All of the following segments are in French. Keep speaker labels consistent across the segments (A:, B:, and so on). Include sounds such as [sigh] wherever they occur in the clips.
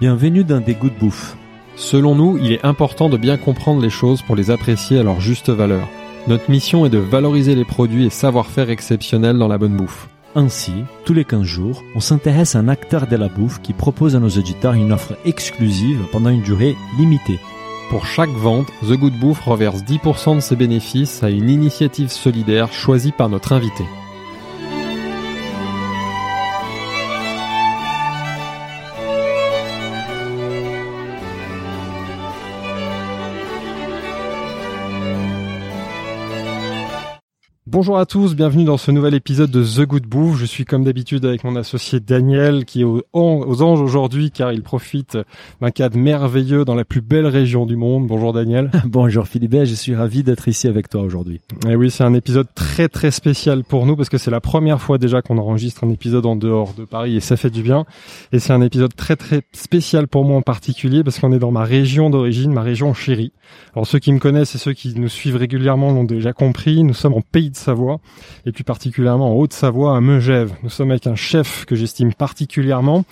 A: Bienvenue dans Des Goûts de Bouffe.
B: Selon nous, il est important de bien comprendre les choses pour les apprécier à leur juste valeur. Notre mission est de valoriser les produits et savoir-faire exceptionnels dans la bonne bouffe.
A: Ainsi, tous les 15 jours, on s'intéresse à un acteur de la bouffe qui propose à nos auditeurs une offre exclusive pendant une durée limitée.
B: Pour chaque vente, The Good Bouffe reverse 10% de ses bénéfices à une initiative solidaire choisie par notre invité. Bonjour à tous, bienvenue dans ce nouvel épisode de The Good Bouffe. Je suis comme d'habitude avec mon associé Daniel qui est aux, aux anges aujourd'hui car il profite d'un cadre merveilleux dans la plus belle région du monde. Bonjour Daniel. [laughs]
A: Bonjour Philippe, je suis ravi d'être ici avec toi aujourd'hui.
B: Et oui, c'est un épisode très très spécial pour nous parce que c'est la première fois déjà qu'on enregistre un épisode en dehors de Paris et ça fait du bien. Et c'est un épisode très très spécial pour moi en particulier parce qu'on est dans ma région d'origine, ma région chérie. Alors ceux qui me connaissent et ceux qui nous suivent régulièrement l'ont déjà compris, nous sommes en pays de Savoie, et plus particulièrement en Haute-Savoie, à Megève. Nous sommes avec un chef que j'estime particulièrement.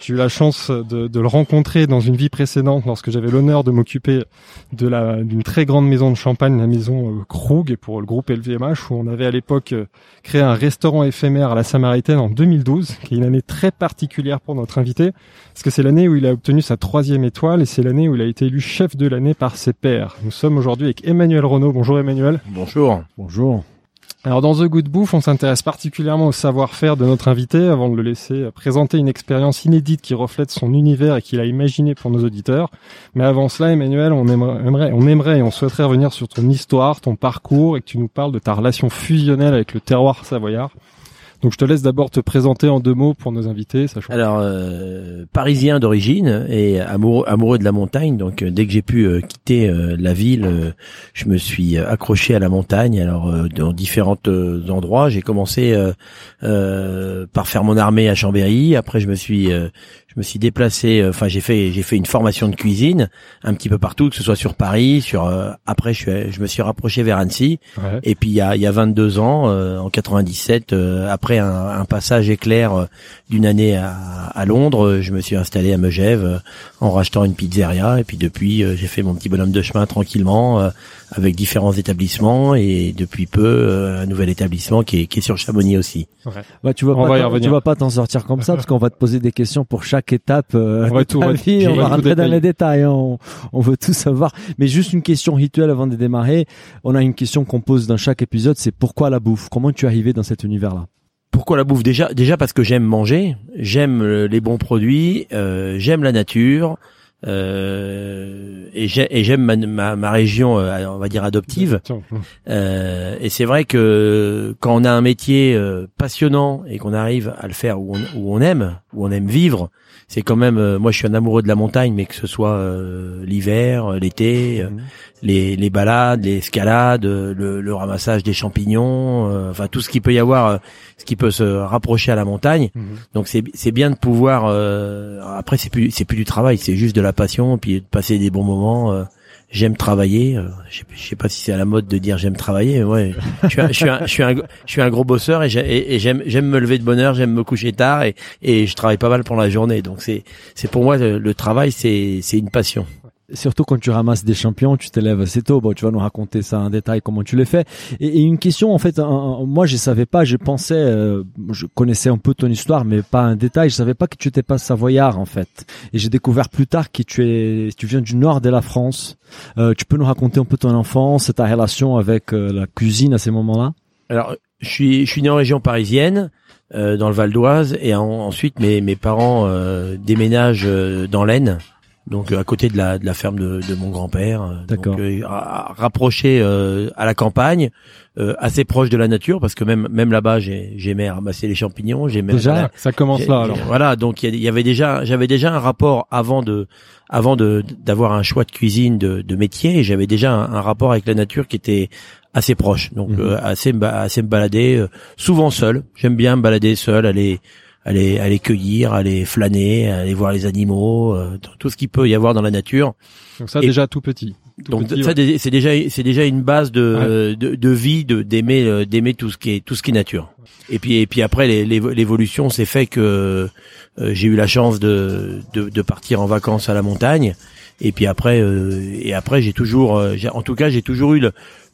B: J'ai eu la chance de, de, le rencontrer dans une vie précédente lorsque j'avais l'honneur de m'occuper de la d'une très grande maison de champagne, la maison euh, Krug, pour le groupe LVMH, où on avait à l'époque euh, créé un restaurant éphémère à la Samaritaine en 2012, qui est une année très particulière pour notre invité, parce que c'est l'année où il a obtenu sa troisième étoile et c'est l'année où il a été élu chef de l'année par ses pairs. Nous sommes aujourd'hui avec Emmanuel Renaud. Bonjour Emmanuel.
C: Bonjour.
A: Bonjour.
B: Alors dans The Good Bouffe, on s'intéresse particulièrement au savoir-faire de notre invité avant de le laisser présenter une expérience inédite qui reflète son univers et qu'il a imaginé pour nos auditeurs. Mais avant cela, Emmanuel, on aimerait, on aimerait et on souhaiterait revenir sur ton histoire, ton parcours et que tu nous parles de ta relation fusionnelle avec le terroir savoyard. Donc je te laisse d'abord te présenter en deux mots pour nos invités.
C: Alors euh, parisien d'origine et amoureux, de la montagne. Donc euh, dès que j'ai pu euh, quitter la ville, je me suis accroché à la montagne. Alors dans différents endroits, j'ai commencé par faire mon armée à Chambéry. Après je me suis je me suis déplacé euh, enfin j'ai fait j'ai fait une formation de cuisine un petit peu partout que ce soit sur Paris sur euh, après je suis je me suis rapproché vers Annecy ouais. et puis il y a il y a 22 ans euh, en 97 euh, après un, un, passage éclair d'une année à, à, Londres je me suis installé à Megève en rachetant une pizzeria et puis depuis j'ai fait mon petit bonhomme de chemin tranquillement avec différents établissements et depuis peu un nouvel établissement qui est, qui est sur Chamonix aussi.
A: Ouais. Bah, tu vas on pas tu vas pas t'en sortir comme ça parce qu'on va te poser des questions pour chaque étape euh,
B: on va tout,
A: vie. On va rentrer dans les détails. On, on, veut tout savoir. Mais juste une question rituelle avant de démarrer. On a une question qu'on pose dans chaque épisode. C'est pourquoi la bouffe? Comment tu es arrivé dans cet univers-là?
C: Pourquoi la bouffe? Déjà déjà parce que j'aime manger, j'aime les bons produits, euh, j'aime la nature, euh, et j'aime ma, ma, ma, région, euh, on va dire adoptive. Euh, et c'est vrai que quand on a un métier euh, passionnant et qu'on arrive à le faire où on, où on aime, où on aime vivre, c'est quand même. Euh, moi, je suis un amoureux de la montagne, mais que ce soit l'hiver, l'été, mmh. les, les balades, l'escalade, le, le, ramassage des champignons, enfin tout ce qui peut y avoir, ce qui peut se rapprocher à la montagne. Mmh. Donc c'est c'est bien de pouvoir. après, c'est plus c'est plus du travail, c'est juste de la passion, puis de passer des bons moments. J'aime travailler. Euh, je, sais, sais pas si c'est à la mode de dire j'aime travailler. Mais ouais, je suis, un, je, suis un, je, suis un, gros bosseur et j'aime j'aime me lever de bonne heure, j'aime me coucher tard et, et je travaille pas mal pendant la journée. Donc c'est c'est pour moi le, travail c'est une passion
A: surtout quand tu ramasses des champions, tu t'élèves assez tôt. Bon, tu vas nous raconter ça en détail comment tu le fais. Et, une question, en fait, moi je savais pas, je pensais, euh, je connaissais un peu ton histoire, mais pas un détail. Je savais pas que tu étais pas savoyard en fait. Et j'ai découvert plus tard que tu es, tu viens du nord de la France. Euh, tu peux nous raconter un peu ton enfance, ta relation avec euh, la cuisine à ces moments-là?
C: Alors, je suis, je suis né en région parisienne. Euh, dans le Val d'Oise et en, ensuite mes, mes parents déménagent dans l'Aisne donc à côté de la, de la ferme de, de mon grand-père. Euh,
A: D'accord.
C: Euh, rapproché euh, à la campagne, euh, assez proche de la nature, parce que même même là-bas, j'aimais ramasser les champignons. J'aimais
B: déjà. ça commence là. Alors.
C: Voilà, donc il y, avait déjà, j'avais déjà un rapport avant de avant de d'avoir un choix de cuisine de, de métier, et j'avais déjà un, rapport avec la nature qui était assez proche. Donc mhm. assez assez me balader, souvent seul. J'aime bien me balader seul, aller aller aller cueillir, aller flâner, aller voir les animaux, euh, tout ce qu'il peut y avoir dans la nature.
B: Donc ça déjà tout petit.
C: Donc ça c'est déjà c'est déjà une base de de, de, vie de d'aimer euh, d'aimer tout ce qui est tout ce qui est nature. Et puis et puis après l'évolution s'est fait que euh, j'ai eu la chance de, de, de partir en vacances à la montagne. Et puis après euh, et après j'ai toujours en tout cas j'ai toujours eu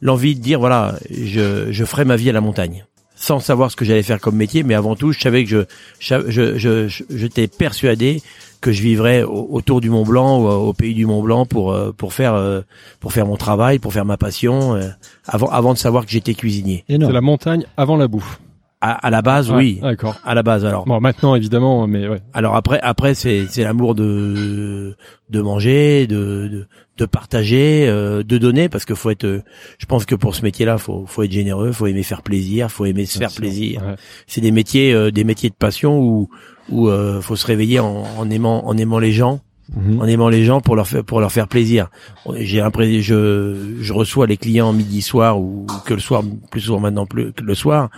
C: l'envie de dire voilà je je ferai ma vie à la montagne sans savoir ce que j'allais faire comme métier, mais avant tout, je savais que je, je, je, j'étais persuadé que je vivrais autour du Mont Blanc ou au pays du Mont Blanc pour euh, pour faire euh, pour faire mon travail, pour faire ma passion, euh, avant avant de savoir que j'étais cuisinier.
B: C'est la montagne avant la bouffe.
C: À, à la base, oui.
B: D'accord.
C: À la base, alors.
B: Bon, maintenant évidemment, mais ouais.
C: Alors après, après c'est c'est l'amour de de manger, de de, de partager, euh, de donner, parce que faut être. je pense que pour ce métier-là, faut faut être généreux, faut aimer faire plaisir, faut aimer se faire plaisir. C'est des métiers euh, des métiers de passion où où euh, faut se réveiller en, en aimant en aimant les gens Mhm. en aimant les gens pour leur faire pour leur faire plaisir. J'ai l'impression je je reçois les clients midi soir ou que le soir plus souvent maintenant que le soir,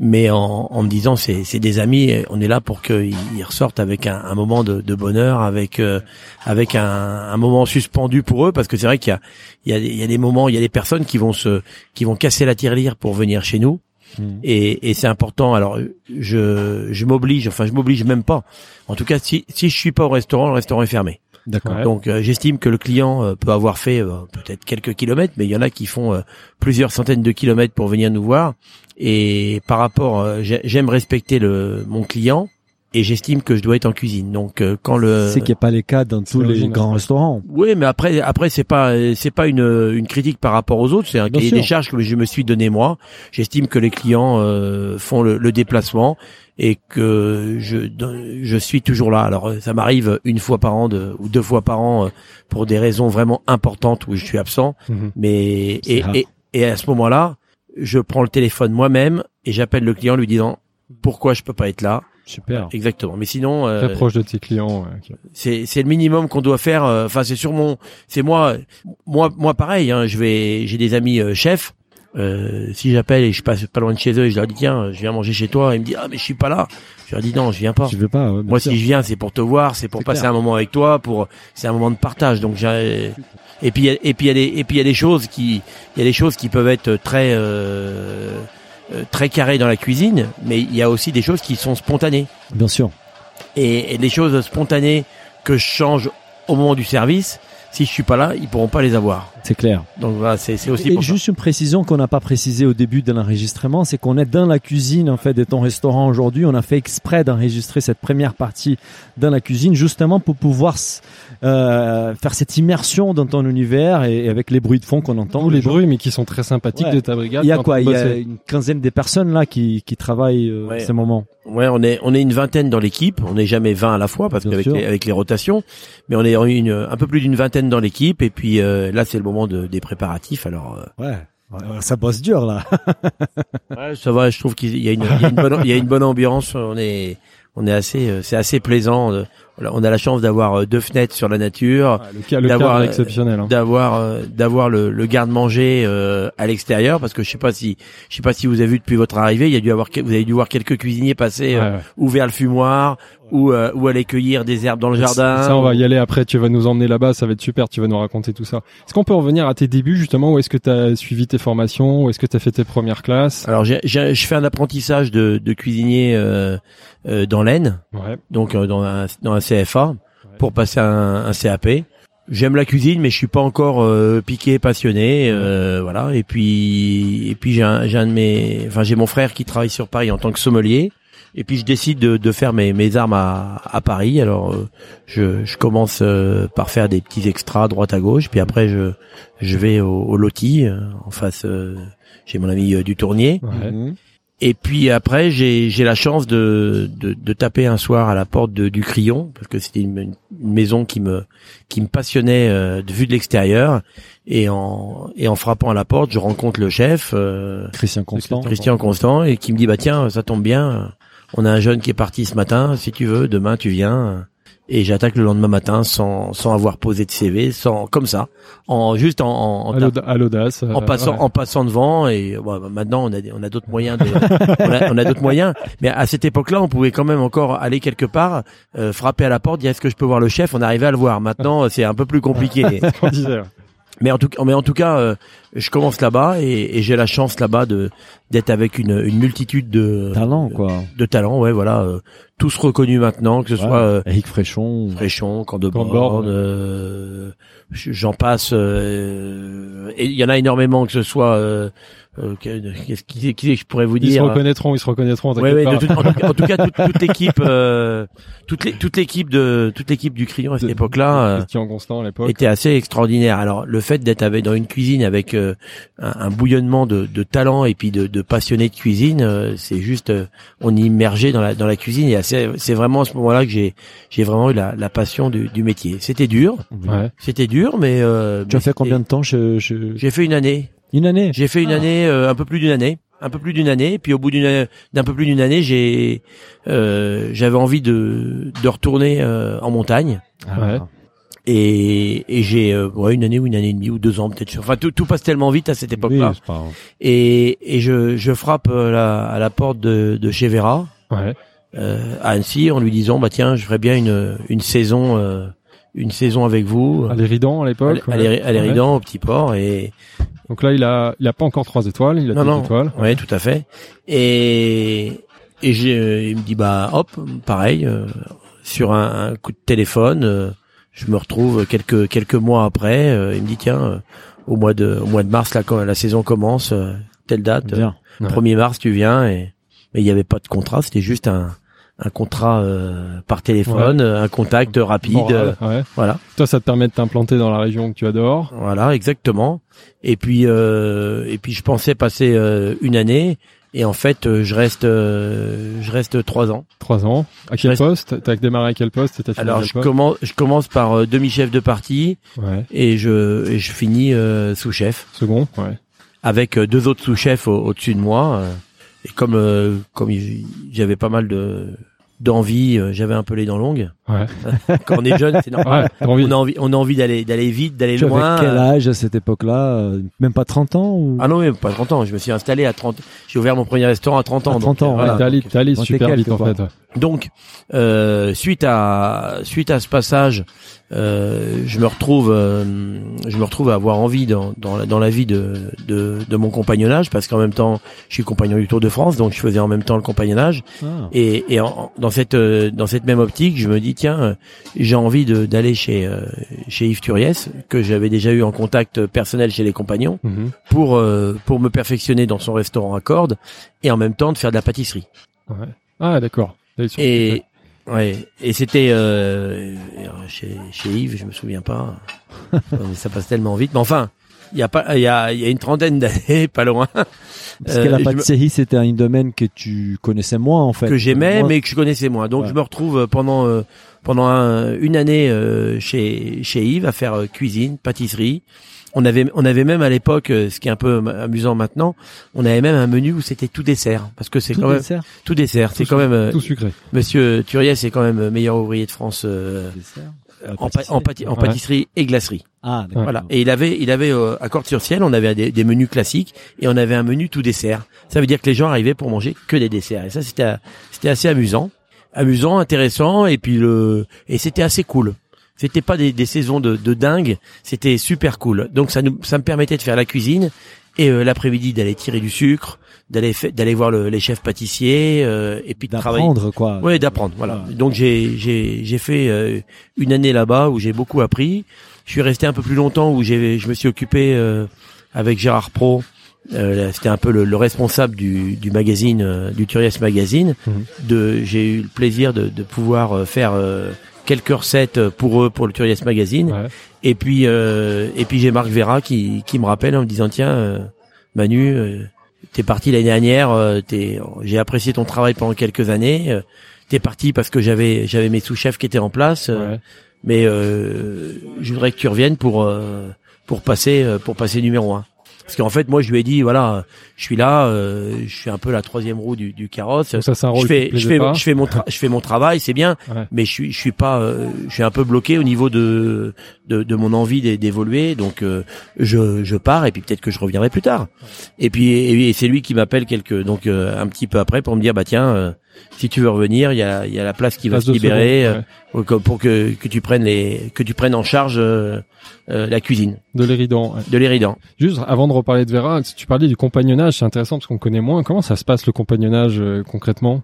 C: mais en, en me disant c'est c'est des amis, on est là pour qu'ils ressortent avec un, un moment de, de, bonheur, avec euh, avec un, un, moment suspendu pour eux parce que c'est vrai qu'il y a il y a, il y a des moments, il y a des personnes qui vont se qui vont casser la tirelire pour venir chez nous Mm. Et, et c'est important. Alors, je, je m'oblige, enfin, je m'oblige même pas. En tout cas, si, si je suis pas au restaurant, le restaurant est fermé.
A: D'accord.
C: Donc, euh, j'estime que le client euh, peut avoir fait euh, peut-être quelques kilomètres, mais il y en a qui font plusieurs centaines de kilomètres pour venir nous voir. Et par rapport, j'aime respecter le mon client et j'estime que je dois être en cuisine. Donc euh, quand le
A: c'est qu'il n'y a pas les cas dans tous les grands restaurants.
C: Oui, mais après après c'est pas c'est pas une une critique par rapport aux autres, c'est un cahier des charges que je me suis donné moi. J'estime que les clients euh, font le, le, déplacement et que je je suis toujours là. Alors ça m'arrive une fois par an de, ou deux fois par an euh, pour des raisons vraiment importantes où je suis absent, mhm. mais et, et et à ce moment-là, je prends le téléphone moi-même et j'appelle le client lui disant pourquoi je peux pas être là?
A: Super.
C: Exactement. Mais sinon,
B: euh, très proche de tes clients.
C: C'est c'est le minimum qu'on doit faire. Euh, enfin, c'est sur mon, c'est moi, moi, moi pareil. Hein, je vais, j'ai des amis euh, chefs. Euh, si j'appelle et je passe pas loin de chez eux et je leur dis tiens, je viens manger chez toi, ils me disent ah mais je suis pas là. Je leur dis non, je viens pas.
A: Je veux pas.
C: moi, si je viens, c'est pour te voir, c'est pour passer un moment avec toi, pour, c'est un moment de partage. Donc j'ai et puis et puis il y a des et puis il y a des choses qui, il y a des choses qui peuvent être très euh, très carré dans la cuisine, mais il y a aussi des choses qui sont spontanées.
A: Bien sûr.
C: Et, et les choses spontanées que je change au moment du service, si je suis pas là, ils pourront pas les avoir.
A: C'est clair.
C: Donc voilà, c'est aussi.
A: Et juste une précision qu'on n'a pas précisé au début de l'enregistrement, c'est qu'on est dans la cuisine en fait de ton restaurant aujourd'hui. On a fait exprès d'enregistrer cette première partie dans la cuisine justement pour pouvoir euh, faire cette immersion dans ton univers et, avec les bruits de fond qu'on entend.
B: Tous les, bruits, mais qui sont très sympathiques de ta brigade.
A: Il y a quoi? Il y a une quinzaine de personnes là qui, qui travaillent euh, ouais. ce moment.
C: Ouais, on est on est une vingtaine dans l'équipe. On n'est jamais 20 à la fois parce qu'avec les, avec les rotations, mais on est une, un peu plus d'une vingtaine dans l'équipe. Et puis euh, là, c'est le moment de, des préparatifs. Alors
A: euh, ouais. Ça bosse dur là. [laughs]
C: ouais, ça va. Je trouve qu'il y a une, il y y a une bonne ambiance. On est, on est assez, euh, c'est assez plaisant. On a la chance d'avoir euh, deux fenêtres sur la nature,
B: d'avoir exceptionnel, hein.
C: d'avoir euh, d'avoir le, le garde-manger à l'extérieur, parce que je sais pas si, je sais pas si vous avez vu depuis votre arrivée, il y a dû avoir, vous avez dû voir quelques cuisiniers passer, ouvert le fumoir, ou, euh, ou aller cueillir des herbes dans le jardin.
B: Ça, on va y aller après. Tu vas nous emmener là-bas. Ça va être super. Tu vas nous raconter tout ça. Est-ce qu'on peut revenir à tes débuts justement Où est-ce que tu as suivi tes formations Où est-ce que tu as fait tes premières classes?
C: Alors, j'ai, je fais un apprentissage de, de cuisinier euh, euh, dans l'Aisne, ouais. donc euh, dans, un, dans un CFA, pour passer un, un CAP. J'aime la cuisine, mais je suis pas encore euh, piqué, passionné, euh, voilà. Et puis, et puis j'ai un, j'ai un de mes, enfin j'ai mon frère qui travaille sur Paris en tant que sommelier. Et puis je décide de, de faire mes, mes armes à, à Paris. Alors euh, je, je commence euh, par faire des petits extras droite à gauche, puis après je, je vais au, au loti euh, en face. j'ai mon ami du Tournier. Mhm. Et puis après, j'ai, j'ai la chance de, de, de, taper un soir à la porte de, du Crillon parce que c'était une, une, maison qui me qui me passionnait de vue de l'extérieur. Et en et en frappant à la porte, je rencontre le chef
A: Christian Constant,
C: Christian Constant, et qui me dit bah tiens, ça tombe bien on a un jeune qui est parti ce matin, si tu veux, demain tu viens. Et j'attaque le lendemain matin sans, sans avoir posé de CV, sans comme ça, en juste en, en
B: à l'audace,
C: en passant en passant devant et bah, maintenant on a on a d'autres moyens, de, on a, d'autres moyens. Mais à cette époque-là, on pouvait quand même encore aller quelque part, euh, frapper à la porte, dire est-ce que je peux voir le chef? On arrivait à le voir. Maintenant, [laughs] c'est un peu plus compliqué. mais en tout cas, mais en tout cas, euh, je commence là-bas et, et j'ai la chance là-bas de d'être avec une, une multitude de
A: talents quoi,
C: de talents, ouais, voilà, euh, tous reconnus maintenant, que ce
A: Ouais.
C: soit euh,
A: Eric Fréchon.
C: Fréchon,
B: Candebord,
C: euh, j'en passe. euh, et il y en a énormément, que ce soit. Euh, euh, qu'est-ce qui, qui, je pourrais vous
B: Ils se
C: dire
B: reconnaîtront, ils se reconnaîtront.
C: Ouais, ouais, en, tout cas- en tout cas, toute, toute l'équipe, euh, toute les- toute l'équipe de toute l'équipe du Crayon à cette euh,
B: Christian Constant à
C: était assez extraordinaire. Alors le fait d'être avec dans une cuisine avec euh, un, un bouillonnement de, de talent et puis de, de passionnés de cuisine, euh, c'est juste euh, on est immergé dans la dans la cuisine et assez- c'est vraiment à ce moment-là que j'ai j'ai vraiment eu la, la passion du, du métier. C'était dur,
B: Ouais.
C: c'était dur, mais euh,
A: Tu as fait combien de temps
C: J'ai fait une année.
A: Une année?
C: J'ai fait une
A: Ah.
C: année, euh, un peu plus d'une année, un peu plus d'une année. Puis au bout d'une d'un peu plus d'une année, j'ai euh, j'avais envie de de retourner euh, en montagne.
B: Ouais.
C: Et, et j'ai euh, ouais, une année ou une année et demie ou deux ans peut-être. Enfin tout, tout passe tellement vite à cette
A: Oui,
C: époque-là.
A: grave.
C: Et, et je, je frappe euh, la, à la porte de, de chez Vera
B: Ouais.
C: euh, à Annecy en lui disant bah tiens je ferais bien une une saison euh, une saison avec vous
B: À l'Éridan à l'époque.
C: à l'Éridan au petit port et
B: Donc là, il a, il a pas encore trois étoiles, il a
C: non
B: deux
C: non
B: étoiles.
C: ouais tout à fait et et j'ai il me dit bah hop pareil euh, sur un, un coup de téléphone euh, je me retrouve quelques quelques mois après euh, il me dit tiens euh, au mois de au mois de mars là quand la saison commence euh, telle date euh,
A: Bien.
B: Ouais.
C: 1er mars tu viens et mais il n'y avait pas de contrat c'était juste un un contrat euh, par téléphone euh, un contact rapide
B: Moral,
C: euh,
B: ouais.
C: voilà
B: Toi, ça te permet de t'implanter dans la région que tu adores.
C: voilà exactement et puis euh, et puis je pensais passer euh, une année et en fait euh, je reste euh, je reste trois ans
B: Trois ans. À quel
C: reste-
B: poste? T'as démarré à quel poste? À
C: alors je commence je commence par euh, demi chef de partie
B: Ouais.
C: et je et je finis euh, sous chef
B: Second. Ouais.
C: avec deux autres sous-chefs au- au-dessus de moi. et comme euh, comme j'avais pas mal de d'envie, j'avais un peu les dents longues.
B: Ouais. [laughs]
C: Quand on est jeune, c'est normal.
B: Ouais.
C: On a envie, on a envie d'aller d'aller vite, d'aller
A: Tu avais
C: loin.
A: quel âge à cette époque-là euh, Même pas 30 ans ou?
C: Ah non, mais pas 30 ans. Je me suis installé à 30. J'ai ouvert mon premier restaurant à 30 ans.
A: À 30
C: donc,
A: ans, ouais.
C: voilà.
B: T'es allé, t'es allé super vite en
A: quoi.
B: fait. ouais.
C: Donc, euh, suite à suite à ce passage, euh, je me retrouve, euh, je me retrouve à avoir envie dans dans la, dans la vie de, de de mon compagnonnage parce qu'en même temps, je suis compagnon du Tour de France, donc je faisais en même temps le compagnonnage
A: Ah.
C: et et en- dans cette euh, dans cette même optique, je me dis tiens, euh, j'ai envie d'aller chez euh, chez Yves Turiès que j'avais déjà eu en contact personnel chez les compagnons
B: Mhm.
C: pour euh, pour me perfectionner dans son restaurant à cordes et en même temps de faire de la pâtisserie.
B: Ouais. Ah d'accord.
C: Et ouais, et c'était euh, chez, chez Yves, je me souviens pas. [laughs] ça passe tellement vite. Mais enfin, il y a pas, il y a, il y a une trentaine d'années, [laughs] pas loin,
A: Parce que
C: euh,
A: la pâtisserie, c'était un domaine que tu connaissais moins en fait.
C: que j'aimais, mais que je connaissais moins. Donc
A: Ouais.
C: je me retrouve pendant euh, pendant un- une année euh, chez chez Yves à faire euh, cuisine, pâtisserie. On avait on avait même à l'époque, euh, ce qui est un peu amusant maintenant, on avait même un menu où c'était tout dessert, parce que c'est
A: tout
C: quand même
A: dessert.
C: tout dessert. C'est
B: Tout
C: quand même euh,
B: Tout sucré.
C: Monsieur Turiès, c'est quand même meilleur ouvrier de France. euh,
A: Dessert.
C: En, pa- en, pâti- en
B: Ouais.
C: pâtisserie et glacerie.
A: Ah.
C: Voilà. Et il avait, il avait euh, à Corte-sur-Ciel, on avait des, des menus classiques et on avait un menu tout dessert. Ça veut dire que les gens arrivaient pour manger que des desserts. Et ça, c'était, c'était assez amusant, amusant, intéressant et puis le, et c'était assez cool. C'était pas des, des saisons de, de dingue, c'était super cool. Donc ça nous, ça me permettait de faire la cuisine et euh, l'après-midi d'aller tirer du sucre, d'aller, d'aller voir le- les chefs pâtissiers euh, et puis de travailler.
A: D'apprendre quoi.
C: Ouais, d'apprendre. Voilà. Donc j'ai j'ai j'ai fait euh, une année là-bas où j'ai beaucoup appris. Je suis resté un peu plus longtemps où j'ai je me suis occupé euh, avec Gérard Pro. Euh, C'était un peu le, le responsable du, du magazine euh, du Turiès Magazine.
B: Mhm.
C: De j'ai eu le plaisir de, de pouvoir euh, faire euh, quelques recettes pour eux pour le Turiès Magazine.
B: Ouais.
C: Et puis euh, et puis j'ai Marc Vera qui qui me rappelle en me disant tiens Manu t'es parti l'année dernière euh, t'es j'ai apprécié ton travail pendant quelques années euh, t'es parti parce que j'avais j'avais mes sous-chefs qui étaient en place euh,
B: Ouais.
C: mais euh, je voudrais que tu reviennes pour pour passer pour passer numéro un parce qu'en fait moi je lui ai dit voilà je suis là euh, je suis un peu la troisième roue du, du carrosse
B: Donc ça, c'est un
C: je
B: rôle
C: fais
B: qui te
C: je fais
B: pas.
C: je fais mon je fais mon travail c'est bien [laughs]
B: Ouais.
C: mais je suis je suis pas euh, je suis un peu bloqué au niveau de de, de mon envie d'é- d'évoluer donc euh, je je pars et puis peut-être que je reviendrai plus tard et puis et, et c'est lui qui m'appelle quelques donc euh, un petit peu après pour me dire bah tiens euh, si tu veux revenir, il y a, il y a la place qui va se libérer euh, pour, que, que tu prennes les que tu prennes en charge euh, euh, la cuisine
B: De l'Éridan. ouais.
C: de l'Éridan.
B: Juste avant de reparler de Vera, si tu parlais du compagnonnage, c'est intéressant parce qu'on connaît moins. Comment ça se passe le compagnonnage euh, concrètement?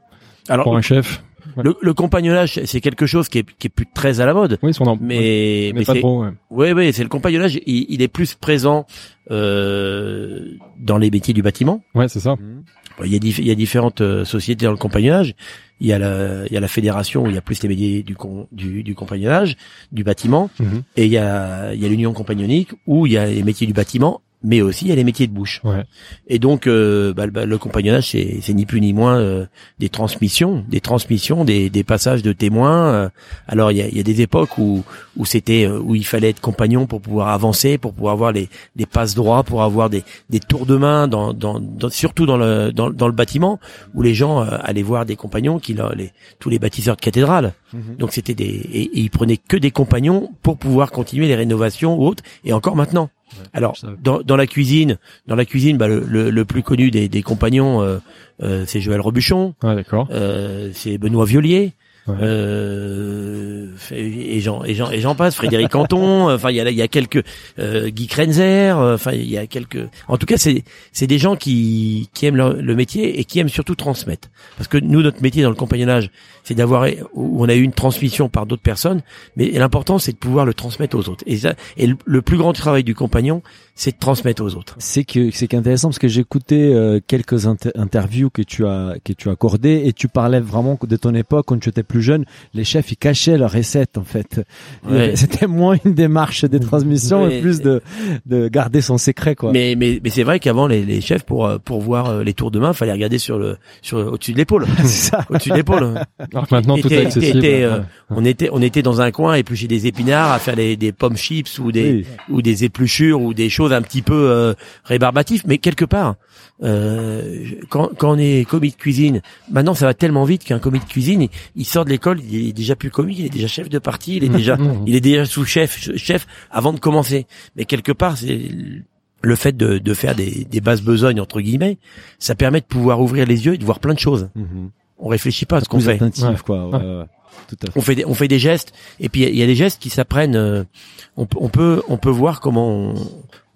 C: Alors
B: pour un chef?
C: Le, le compagnonnage, c'est quelque chose qui est, qui est plus très à la mode.
B: Oui, son nom.
C: Mais,
B: mais
C: mais
B: pas
C: c'est,
B: trop. Ouais.
C: ouais, ouais, c'est le compagnonnage. Il, il est plus présent euh, dans les métiers du bâtiment.
B: Ouais, c'est ça.
C: Il y a, dif- il y a différentes euh, sociétés dans le compagnonnage. Il y a la, il y a la fédération où il y a plus les métiers du, con- du, du compagnonnage, du bâtiment,
B: Mhm.
C: et il y a, il y a l'union compagnonique où il y a les métiers du bâtiment, mais aussi il y a les métiers de bouche.
B: Ouais.
C: Et donc, euh, bah, le- bah, le compagnonnage, c'est, c'est ni plus ni moins euh, des transmissions, des transmissions, des, des passages de témoins. euh. alors, il y a, y a des époques où, où c'était, euh, où il fallait être compagnon pour pouvoir avancer, pour pouvoir avoir les, les passes droits, pour avoir des, des tours de main, dans, dans, dans- surtout dans le, dans, dans le bâtiment, où les gens euh, allaient voir des compagnons, qui, les, tous les bâtisseurs de cathédrales. Donc, c'était des, et, et ils prenaient que des compagnons pour pouvoir continuer les rénovations ou autres, et encore maintenant. Alors, dans, dans la cuisine, dans la cuisine, bah, le, le, le plus connu des, des compagnons, euh, euh, c'est Joël Robuchon,
B: Ouais, d'accord.
C: euh, c'est Benoît Violier,
B: Ouais.
C: euh, et j'en et j'en et j'en passe, Frédéric Canton. [laughs] Enfin, il y a il y a quelques euh, Guy Krenzer. euh, Enfin, il y a quelques. En tout cas, c'est c'est des gens qui qui aiment le, le métier et qui aiment surtout transmettre. Parce que nous, notre métier dans le compagnonnage, c'est d'avoir on a eu une transmission par d'autres personnes, mais l'important c'est de pouvoir le transmettre aux autres. Et ça, et le, le plus grand travail du compagnon, c'est de transmettre aux autres.
A: C'est que c'est qu'intéressant parce que j'ai écouté euh, quelques inter- interviews que tu as que tu as accordées et tu parlais vraiment de ton époque quand tu étais plus jeune, les chefs ils cachaient leurs recettes en fait.
C: Ouais. [laughs]
A: C'était moins une démarche de transmission
C: Ouais.
A: et plus de de garder son secret quoi.
C: Mais mais mais c'est vrai qu'avant les, les chefs pour euh, pour voir euh, les tours de main, fallait regarder sur le sur au-dessus de l'épaule, [laughs]
A: c'est ça.
C: au-dessus de l'épaule.
B: Alors que maintenant tout est accessible.
C: était, euh,
B: Ouais.
C: On était on était dans un coin éplucher des épinards, à faire des, des pommes chips ou des
A: Oui.
C: ou des épluchures ou des choses un petit peu euh, rébarbatives, mais quelque part. Euh, quand, quand on est commis de cuisine, maintenant ça va tellement vite qu'un commis de cuisine, il, il sort de l'école, il est déjà plus commis, il est déjà chef de partie, il est déjà, [laughs] il est déjà sous-chef, chef avant de commencer. Mais quelque part, c'est le fait de, de faire des, des basses besognes entre guillemets, ça permet de pouvoir ouvrir les yeux et de voir plein de choses.
A: Mhm.
C: On réfléchit pas à ce qu'on fait.
A: attentif
B: Ouais.
A: quoi. ouais, ouais. Tout à fait.
C: On fait des, on fait des gestes et puis il y a- il y, a des gestes qui s'apprennent. euh, on, peut- on peut on peut voir comment on,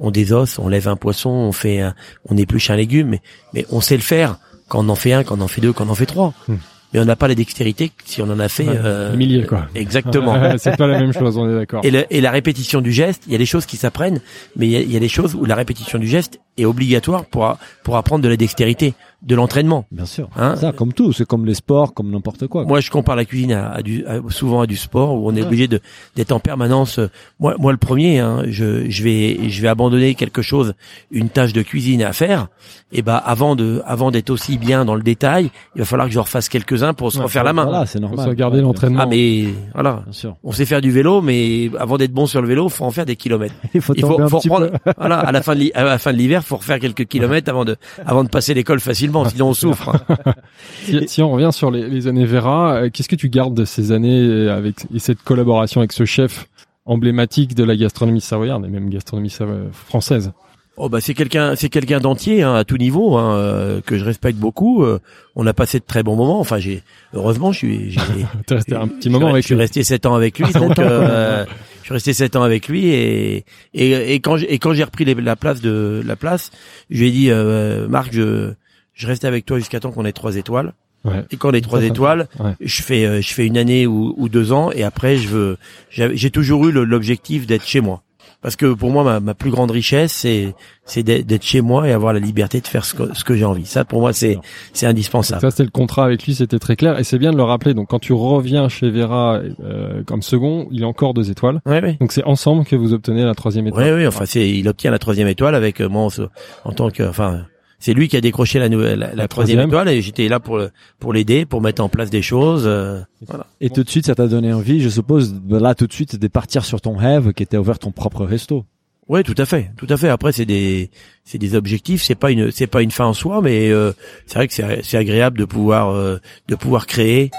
C: on désosse, on lève un poisson, on fait un, on épluche un légume, mais, mais on sait le faire quand on en fait un, quand on en fait deux, quand on en fait trois.
B: Hmm.
C: Mais on n'a pas la dextérité si on en a fait
B: Ouais,
C: euh,
B: milliers, quoi.
C: Exactement. [laughs]
B: C'est pas la même chose, on est d'accord.
C: Et, le- et la répétition du geste, il y a des choses qui s'apprennent, mais il y, a, il y a des choses où la répétition du geste est obligatoire pour a- pour apprendre de la dextérité, de l'entraînement.
A: Bien sûr.
C: Hein
A: ça comme tout, c'est comme les sports, comme n'importe quoi.
C: Moi, je compare la cuisine à, à du, à- souvent à du sport où on est
A: Ouais.
C: obligé de d'être en permanence. euh, Moi, moi, le premier, hein, je, je vais je vais abandonner quelque chose, une tâche de cuisine à faire. Et ben, avant de avant d'être aussi bien dans le détail, il va falloir que je refasse quelques uns pour se
B: Ouais,
C: refaire la main.
A: Voilà, c'est
B: Faut
A: normal.
B: se garder
A: Ouais,
B: l'entraînement.
C: Ah, mais voilà.
A: Bien sûr.
C: On sait faire du vélo, mais avant d'être bon sur le vélo, faut en faire des kilomètres. [laughs]
A: Il faut
C: Il faut,
A: un
C: faut
A: petit
C: reprendre,
A: peu. [laughs]
C: voilà, à la fin de à la fin de l'hiver, faut refaire quelques kilomètres avant de, avant de passer l'école facilement, sinon on souffre. [laughs]
B: Si, si on revient sur les, les années Vera, euh, qu'est-ce que tu gardes de ces années euh, avec et cette collaboration avec ce chef emblématique de la gastronomie savoyarde et même gastronomie savo- française?
C: Oh bah c'est quelqu'un, c'est quelqu'un d'entier hein, à tout niveau hein, euh, que je respecte beaucoup. Euh, on a passé de très bons moments. Enfin, j'ai heureusement, je suis, j'ai, [laughs]
B: resté un petit
C: je
B: moment
C: suis-
B: avec
C: je suis resté sept ans avec lui, donc euh, je suis resté sept ans avec lui et et, et quand j'ai, et quand j'ai repris les- la place de la place, je lui ai dit euh, Marc, je je reste avec toi jusqu'à temps qu'on ait trois étoiles.
B: Ouais.
C: Et quand les trois étoiles,
B: ouais.
C: je fais euh, je fais une année ou, ou deux ans et après je veux j'ai toujours eu l'objectif d'être chez moi parce que pour moi ma, ma plus grande richesse c'est c'est d'être chez moi et avoir la liberté de faire ce que, ce que j'ai envie. Ça pour moi c'est c'est indispensable.
B: Ça, c'était le contrat avec lui, c'était très clair. Et c'est bien de le rappeler. Donc, quand tu reviens chez Vera euh, comme second, il a encore deux étoiles.
C: Ouais ouais.
B: Donc, c'est ensemble que vous obtenez la troisième étoile.
C: Ouais, oui, enfin, c'est, il obtient la troisième étoile avec euh, moi en, en tant que, enfin, c'est lui qui a décroché la nouvelle, la, la troisième étoile et j'étais là pour le, pour l'aider, pour mettre en place des choses. euh, voilà.
A: Et tout de suite, ça t'a donné envie, je suppose, là tout de suite, de partir sur ton rêve, qui était ouvert ton propre resto.
C: Ouais, tout à fait, tout à fait. Après, c'est des, c'est des objectifs. C'est pas une, c'est pas une fin en soi, mais euh, c'est vrai que c'est, c'est agréable de pouvoir, euh, de pouvoir créer,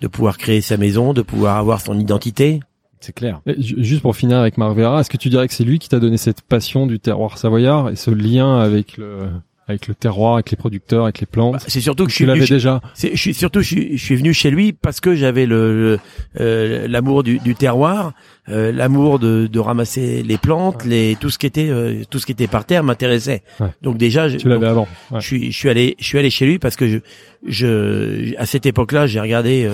C: de pouvoir créer sa maison, de pouvoir avoir son identité.
A: C'est clair.
B: Et Juste pour finir avec Marc Vera, est-ce que tu dirais que c'est lui qui t'a donné cette passion du terroir savoyard et ce lien avec le avec le terroir, avec les producteurs, avec les plantes. Bah,
C: c'est surtout que je
B: suis venu déjà.
C: Je suis surtout je suis, venu chez lui parce que j'avais le euh, l'amour du, du, terroir, euh, l'amour de, de, ramasser les plantes, les tout ce qui était euh, tout ce qui était par terre m'intéressait. Donc déjà,
B: tu l'avais avant.
C: Je suis je suis allé je suis allé chez lui parce que je je à cette époque-là j'ai regardé